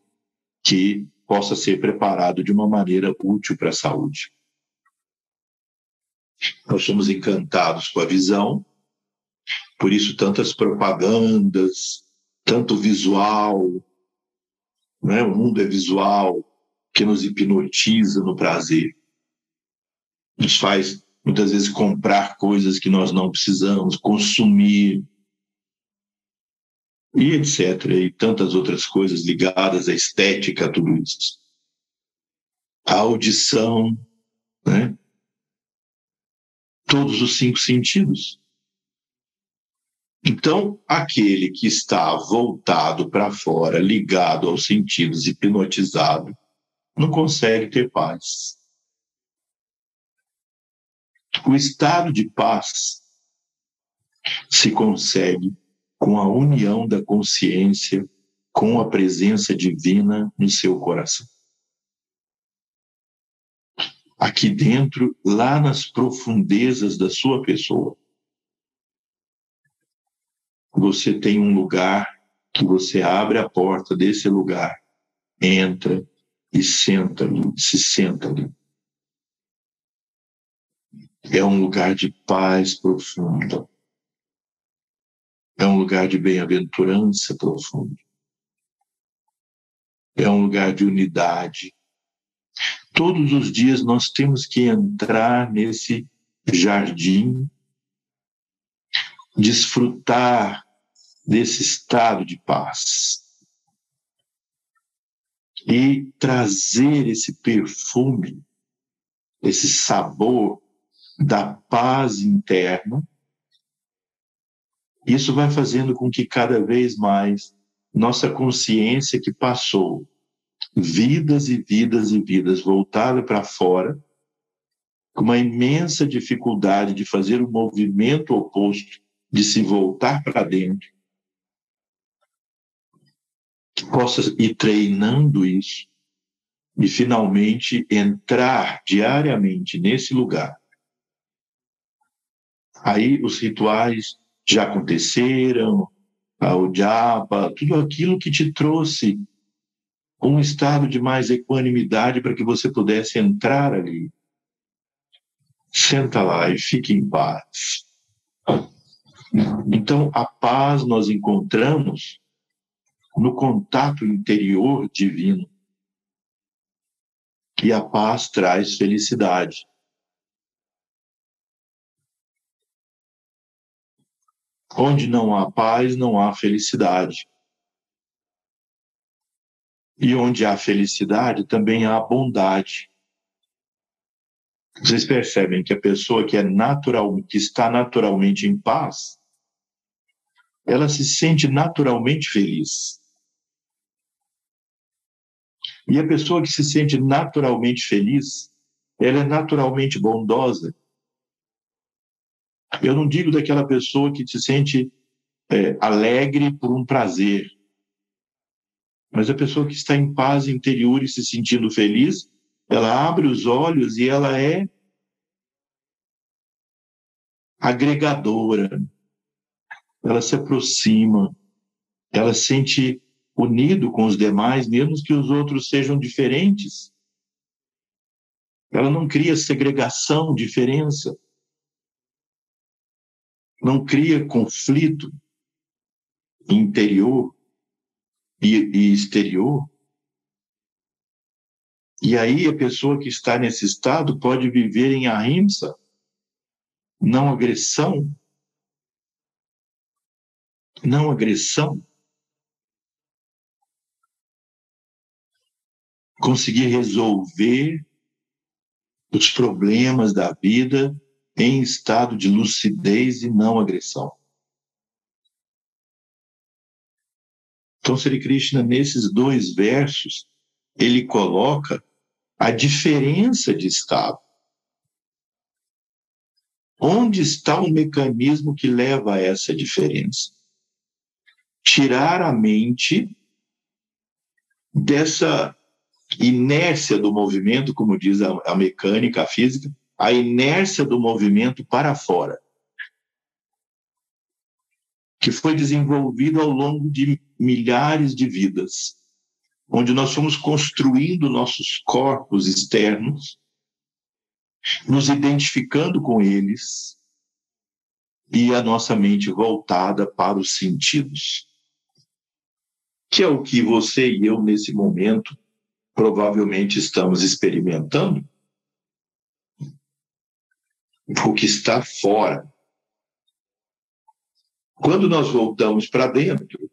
que possa ser preparado de uma maneira útil para a saúde. Nós somos encantados com a visão, por isso tantas propagandas, tanto visual, né? o mundo é visual, que nos hipnotiza no prazer, nos faz muitas vezes comprar coisas que nós não precisamos, consumir, e etc. E tantas outras coisas ligadas à estética, a tudo isso. A audição, né? Todos os cinco sentidos. Então, aquele que está voltado para fora, ligado aos sentidos, hipnotizado, não consegue ter paz. O estado de paz se consegue com a união da consciência com a presença divina no seu coração. Aqui dentro, lá nas profundezas da sua pessoa, você tem um lugar que você abre a porta desse lugar, entra e senta ali, se senta ali é um lugar de paz profunda. É um lugar de bem-aventurança profunda. É um lugar de unidade. Todos os dias nós temos que entrar nesse jardim, desfrutar desse estado de paz e trazer esse perfume, esse sabor da paz interna. Isso vai fazendo com que cada vez mais nossa consciência que passou vidas e vidas e vidas voltada para fora, com uma imensa dificuldade de fazer o movimento oposto, de se voltar para dentro, que possa ir treinando isso e finalmente entrar diariamente nesse lugar Aí os rituais já aconteceram, o japa, tudo aquilo que te trouxe um estado de mais equanimidade para que você pudesse entrar ali. Senta lá e fique em paz. Então, a paz nós encontramos no contato interior divino. E a paz traz felicidade. Onde não há paz, não há felicidade. E onde há felicidade, também há bondade. Vocês percebem que a pessoa que é natural, que está naturalmente em paz, ela se sente naturalmente feliz. E a pessoa que se sente naturalmente feliz, ela é naturalmente bondosa. Eu não digo daquela pessoa que se sente é, alegre por um prazer, mas a pessoa que está em paz interior e se sentindo feliz, ela abre os olhos e ela é agregadora. Ela se aproxima, ela sente unido com os demais, mesmo que os outros sejam diferentes. Ela não cria segregação, diferença. Não cria conflito interior e, exterior. E aí a pessoa que está nesse estado pode viver em ahimsa, não agressão, não agressão, conseguir resolver os problemas da vida em estado de lucidez e não agressão. Então, Sri Krishna, nesses dois versos, ele coloca a diferença de estado. Onde está o mecanismo que leva a essa diferença? Tirar a mente dessa inércia do movimento, como diz a, a mecânica, a física, a inércia do movimento para fora, que foi desenvolvido ao longo de milhares de vidas, onde nós fomos construindo nossos corpos externos, nos identificando com eles e a nossa mente voltada para os sentidos. Que é o que você e eu, nesse momento, provavelmente estamos experimentando o que está fora. Quando nós voltamos para dentro,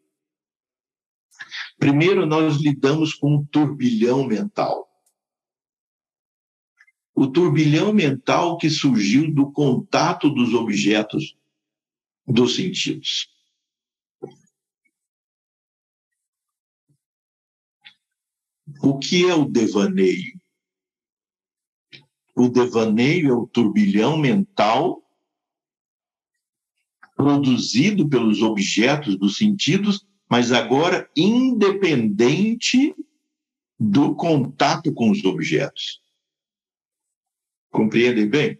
primeiro nós lidamos com um turbilhão mental. O turbilhão mental que surgiu do contato dos objetos dos sentidos. O que é o devaneio? O devaneio é o turbilhão mental produzido pelos objetos dos sentidos, mas agora independente do contato com os objetos. Compreendem bem?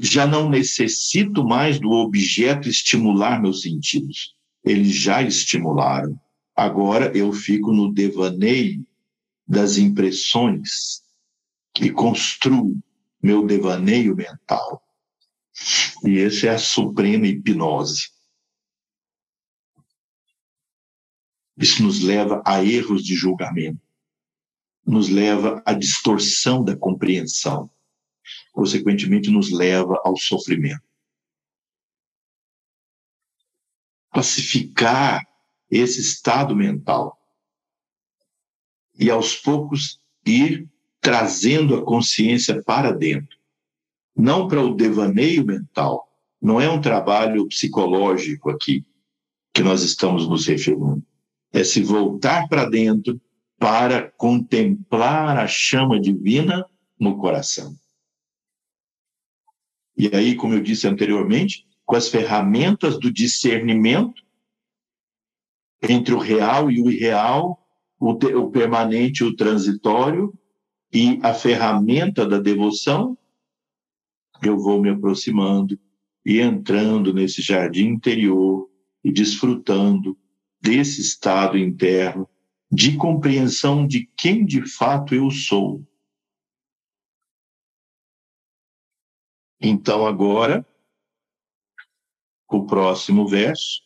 Já não necessito mais do objeto estimular meus sentidos. Eles já estimularam. Agora eu fico no devaneio das impressões e construo meu devaneio mental. E essa é a suprema hipnose. Isso nos leva a erros de julgamento, nos leva à distorção da compreensão, consequentemente, nos leva ao sofrimento. Pacificar esse estado mental. E aos poucos ir trazendo a consciência para dentro. Não para o devaneio mental. Não é um trabalho psicológico aqui que nós estamos nos referindo. É se voltar para dentro para contemplar a chama divina no coração. E aí, como eu disse anteriormente, com as ferramentas do discernimento, entre o real e o irreal, o, o permanente e o transitório, e a ferramenta da devoção, eu vou me aproximando e entrando nesse jardim interior e desfrutando desse estado interno de compreensão de quem de fato eu sou. Então, agora, o próximo verso.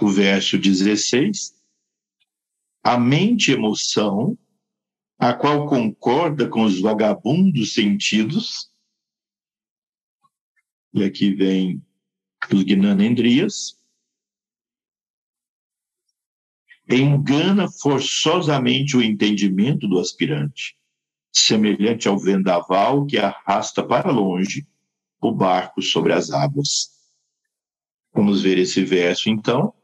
O verso 16, a mente emoção, a qual concorda com os vagabundos sentidos, e aqui vem os Gnanendrias, engana forçosamente o entendimento do aspirante, semelhante ao vendaval que arrasta para longe o barco sobre as águas. Vamos ver esse verso então.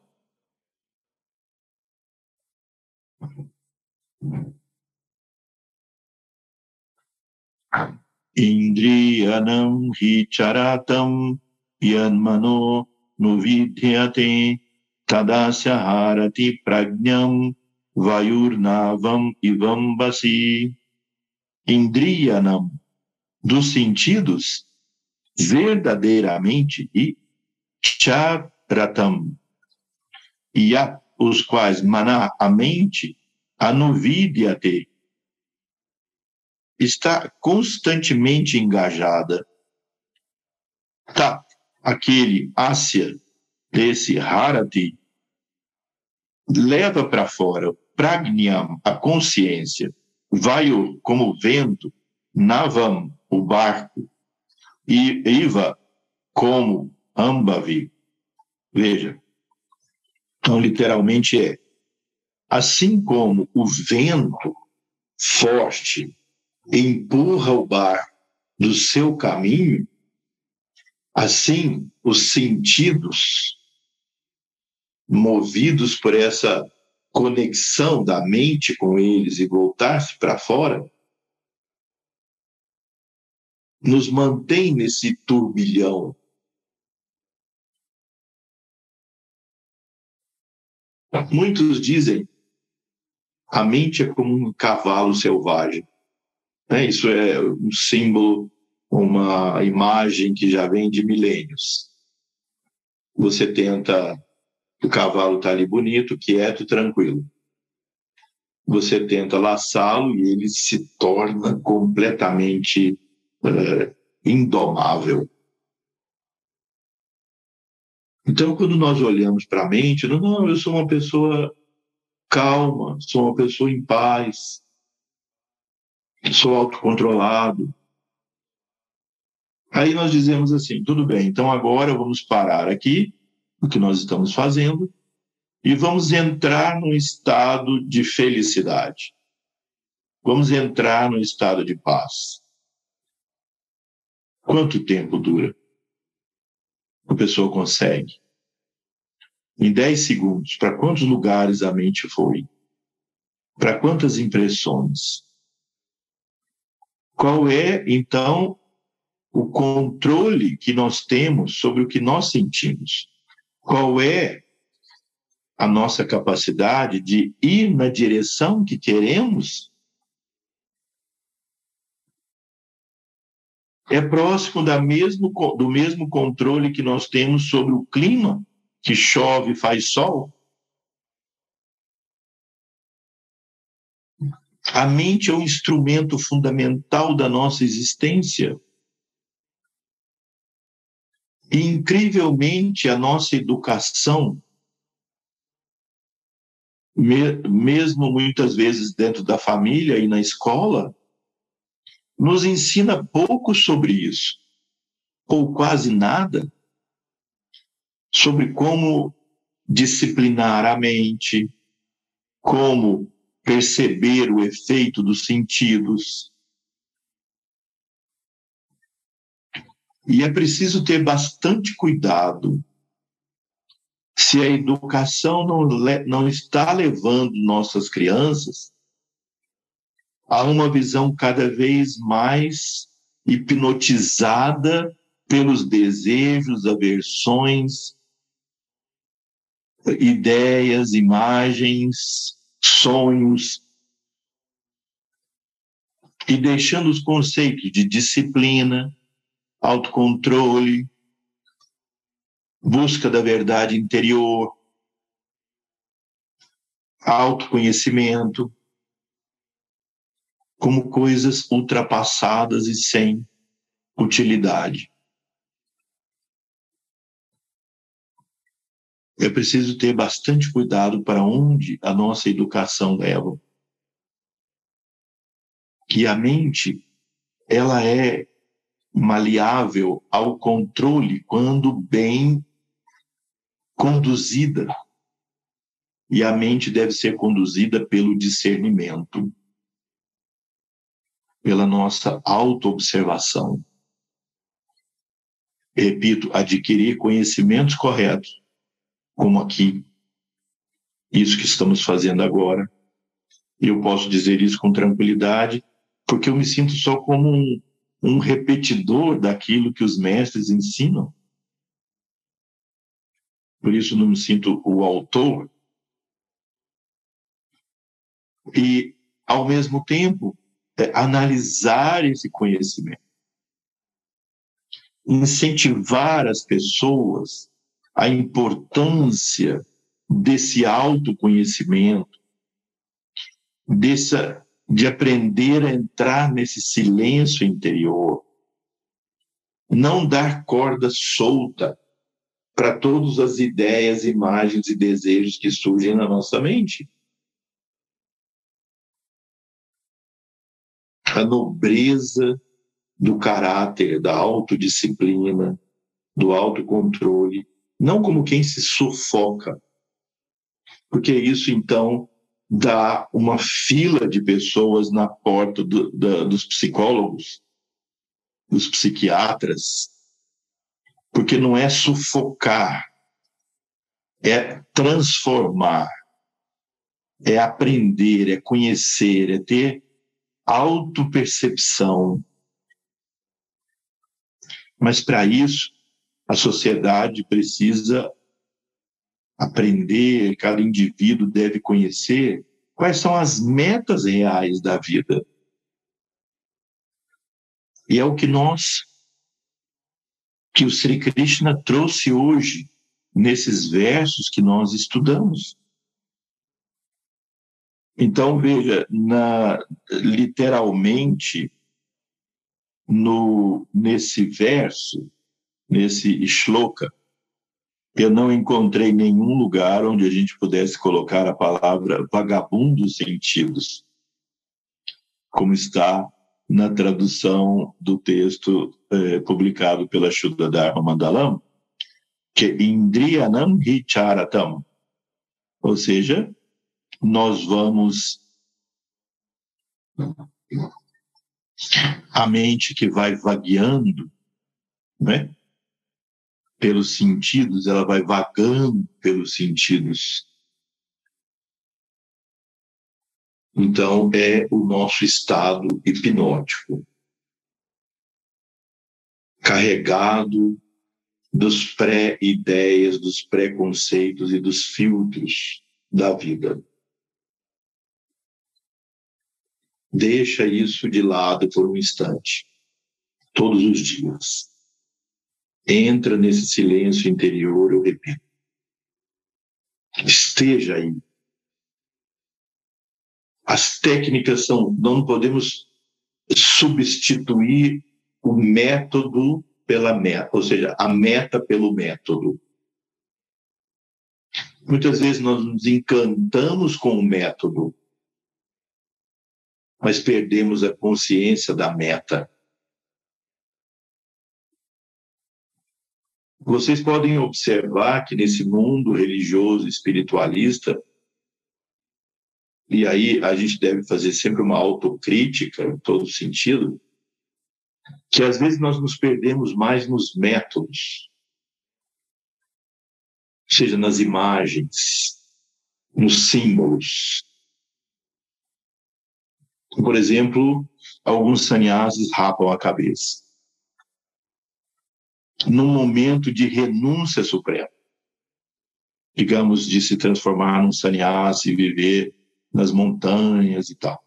Indriyanam hicharatam yanmano nuvidyate tadasya harati prajnam vayurnavam ivambasi. Indriyanam, dos sentidos, verdadeiramente, e charatam, e os quais maná, a mente, anuvidyate, está constantemente engajada. Tá, aquele Asya, desse Harati, leva para fora Pragnyam, a consciência, Vayu, como vento, Navam, o barco, e Iva, como Ambavi. Veja, então literalmente é, assim como o vento forte empurra o barco do seu caminho, assim os sentidos movidos por essa conexão da mente com eles e voltar-se para fora, nos mantém nesse turbilhão. Muitos dizem a mente é como um cavalo selvagem. Né? Isso é um símbolo, uma imagem que já vem de milênios. Você tenta o cavalo está ali bonito, quieto, tranquilo. Você tenta laçá-lo e ele se torna completamente uh, indomável. Então, quando nós olhamos para a mente, não, não, eu sou uma pessoa calma, sou uma pessoa em paz, sou autocontrolado. Aí nós dizemos assim: tudo bem, então agora vamos parar aqui o que nós estamos fazendo e vamos entrar num estado de felicidade. Vamos entrar num estado de paz. Quanto tempo dura? A pessoa consegue. Em 10 segundos, para quantos lugares a mente foi? Para quantas impressões? Qual é, então, o controle que nós temos sobre o que nós sentimos? qual é a nossa capacidade de ir na direção que queremos, é próximo da mesmo, do mesmo controle que nós temos sobre o clima, que chove, faz sol. A mente é um instrumento fundamental da nossa existência. E, incrivelmente, a nossa educação, mesmo muitas vezes dentro da família e na escola, nos ensina pouco sobre isso, ou quase nada, sobre como disciplinar a mente, como perceber o efeito dos sentidos, E é preciso ter bastante cuidado se a educação não, não está levando nossas crianças a uma visão cada vez mais hipnotizada pelos desejos, aversões, ideias, imagens, sonhos, e deixando os conceitos de disciplina, autocontrole, busca da verdade interior, autoconhecimento, como coisas ultrapassadas e sem utilidade. É preciso ter bastante cuidado para onde a nossa educação leva. Que a mente, ela é maleável ao controle quando bem conduzida. E a mente deve ser conduzida pelo discernimento, pela nossa autoobservação. Repito, adquirir conhecimentos corretos, como aqui, isso que estamos fazendo agora. Eu posso dizer isso com tranquilidade, porque eu me sinto só como um, um repetidor daquilo que os mestres ensinam. Por isso não me sinto o autor. E, ao mesmo tempo, é, analisar esse conhecimento. Incentivar as pessoas a importância desse autoconhecimento, dessa, de aprender a entrar nesse silêncio interior, não dar corda solta para todas as ideias, imagens e desejos que surgem na nossa mente. A nobreza do caráter, da autodisciplina, do autocontrole, não como quem se sufoca, porque isso então dá uma fila de pessoas na porta do, dos psicólogos, dos psiquiatras, porque não é sufocar, é transformar, é aprender, é conhecer, é ter autopercepção. Mas para isso, a sociedade precisa aprender, cada indivíduo deve conhecer quais são as metas reais da vida. E é o que nós que o Sri Krishna trouxe hoje nesses versos que nós estudamos. Então, veja, na, literalmente, no, nesse verso, nesse shloka, eu não encontrei nenhum lugar onde a gente pudesse colocar a palavra vagabundos sentidos, como está na tradução do texto eh, publicado pela Shuddha Dharma Mandalam, que Indriyanam Hicharatam, ou seja, nós vamos a mente que vai vagueando, né? Pelos sentidos, ela vai vagando pelos sentidos Então, é o nosso estado hipnótico, carregado dos pré-ideias, dos preconceitos e dos filtros da vida. Deixa isso de lado por um instante, todos os dias. Entra nesse silêncio interior, eu repito. Esteja aí, as técnicas são, não podemos substituir o método pela meta, ou seja, a meta pelo método. Muitas vezes nós nos encantamos com o método, mas perdemos a consciência da meta. Vocês podem observar que nesse mundo religioso espiritualista, e aí a gente deve fazer sempre uma autocrítica em todo sentido, que às vezes nós nos perdemos mais nos métodos, seja nas imagens, nos símbolos. Por exemplo, alguns sannyasis rapam a cabeça. Num momento de renúncia suprema, digamos, de se transformar num sannyasi e viver nas montanhas e tal.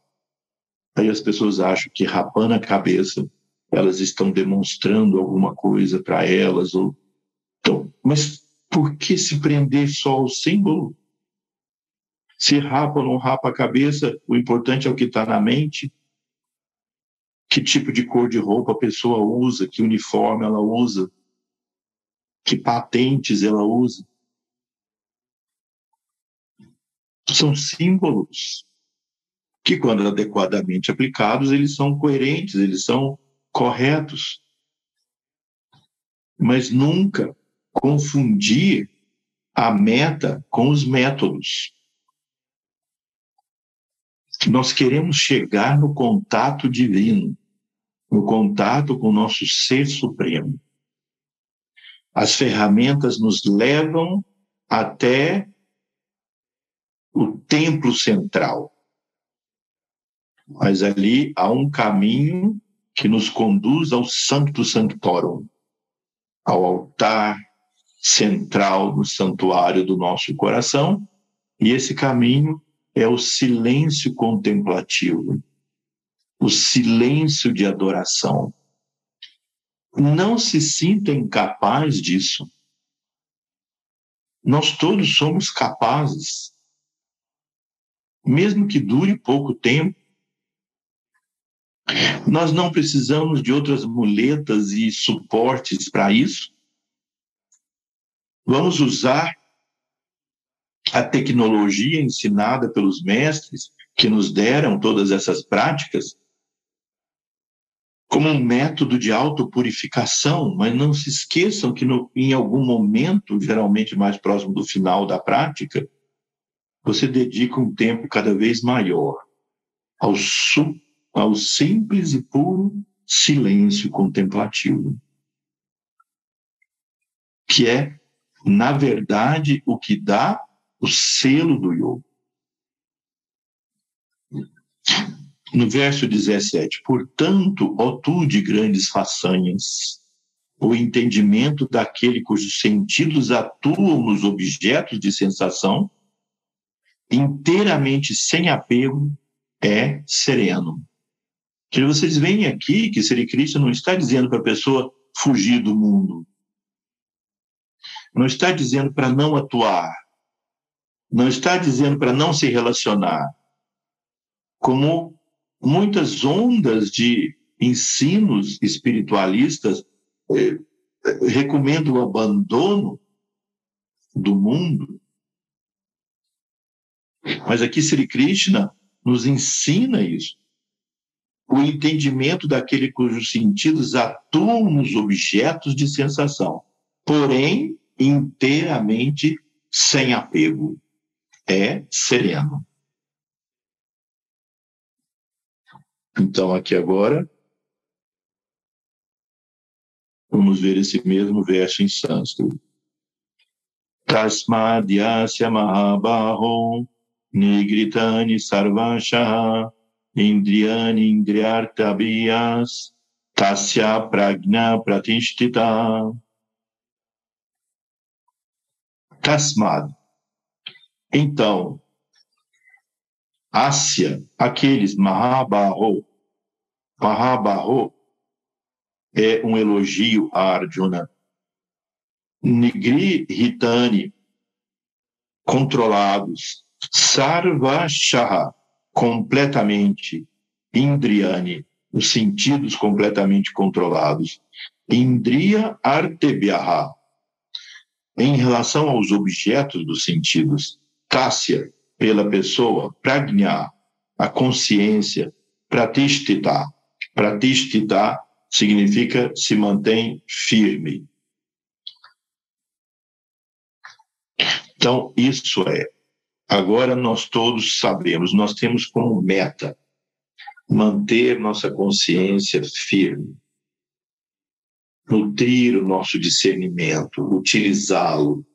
Aí as pessoas acham que rapando a cabeça, elas estão demonstrando alguma coisa para elas. Ou... Então, mas por que se prender só ao símbolo? Se rapa ou não rapa a cabeça, o importante é o que está na mente. Que tipo de cor de roupa a pessoa usa, que uniforme ela usa, que patentes ela usa. São símbolos que, quando adequadamente aplicados, eles são coerentes, eles são corretos. Mas nunca confundir a meta com os métodos. Nós queremos chegar no contato divino, no contato com o nosso ser supremo. As ferramentas nos levam até o templo central. Mas ali há um caminho que nos conduz ao Sancto Sanctorum, ao altar central no santuário do nosso coração, e esse caminho é o silêncio contemplativo, o silêncio de adoração. Não se sinta incapaz disso. Nós todos somos capazes, mesmo que dure pouco tempo. Nós não precisamos de outras muletas e suportes para isso. Vamos usar a tecnologia ensinada pelos mestres que nos deram todas essas práticas como um método de autopurificação, mas não se esqueçam que no, em algum momento, geralmente mais próximo do final da prática, você dedica um tempo cada vez maior ao, ao simples e puro silêncio contemplativo, que é, na verdade, o que dá o selo do yoga. No verso 17, portanto, ó tu de grandes façanhas, o entendimento daquele cujos sentidos atuam nos objetos de sensação, inteiramente sem apego, é sereno. Que vocês veem aqui que Sri Krishna não está dizendo para a pessoa fugir do mundo. Não está dizendo para não atuar, não está dizendo para não se relacionar. Como muitas ondas de ensinos espiritualistas eh, recomendam o abandono do mundo. Mas aqui Sri Krishna nos ensina isso. O entendimento daquele cujos sentidos atuam nos objetos de sensação, porém inteiramente sem apego é sereno. Então, aqui agora, vamos ver esse mesmo verso em sânscrito. Tasmadyasya mahabaho nigritani sarvashaha indriyani indriyartabhiyas tasya pragna pratishtita. Tasmad então, Ásia, aqueles Mahabaho, Mahabaho é um elogio a Arjuna. Nigri Ritani, controlados. Sarvashaha, completamente. Indriani, os sentidos completamente controlados. Indriya Artebhyaha, em relação aos objetos dos sentidos. Tássia, pela pessoa, pragna, a consciência, pratishtita. Pratishtita significa se mantém firme. Então, isso é. Agora nós todos sabemos, nós temos como meta manter nossa consciência firme, nutrir o nosso discernimento, utilizá-lo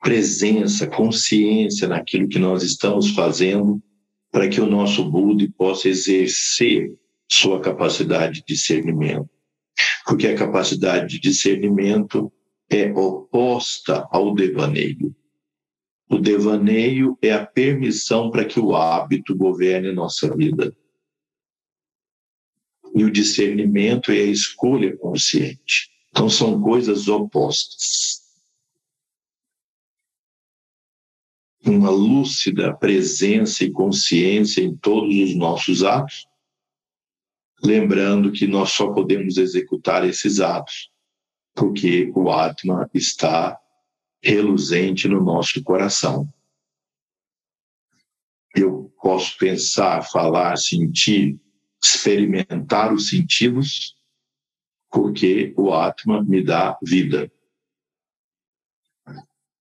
presença, consciência naquilo que nós estamos fazendo, para que o nosso Buda possa exercer sua capacidade de discernimento. Porque a capacidade de discernimento é oposta ao devaneio. O devaneio é a permissão para que o hábito governe nossa vida. E o discernimento é a escolha consciente. Então, são coisas opostas. uma lúcida presença e consciência em todos os nossos atos, lembrando que nós só podemos executar esses atos porque o Atma está reluzente no nosso coração. eu posso pensar, falar, sentir, experimentar os sentidos, porque o Atma me dá vida.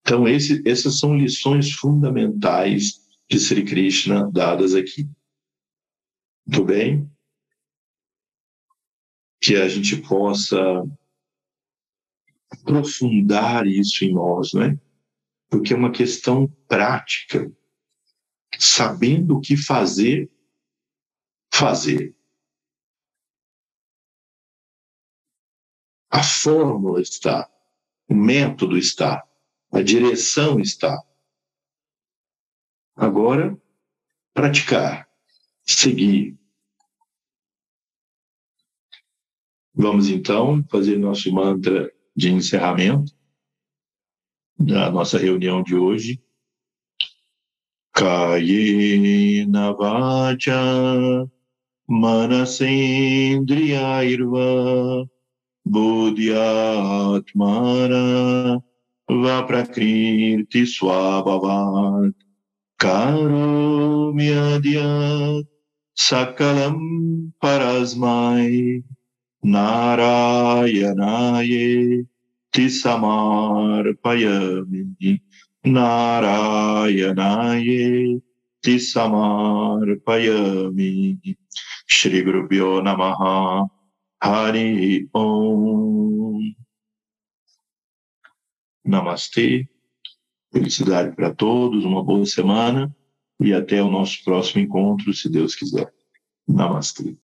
Então, esse, essas são lições fundamentais de Sri Krishna dadas aqui. Tudo bem? Que a gente possa aprofundar isso em nós, não é? Porque é uma questão prática. Sabendo o que fazer, fazer. A fórmula está, o método está, a direção está. Agora, praticar, seguir. Vamos então fazer nosso mantra de encerramento da nossa reunião de hoje. Kayena vacha manasendriyairva buddhyatmana va prakriti swabhavat karomi sakalam parasmai narayanaye tisamarpayami narayanaye tisamarpayami Shri Guru Pyo Namaha. Hari Om. Namastê Felicidade para todos, uma boa semana e até o nosso próximo encontro, se Deus quiser. Namastê.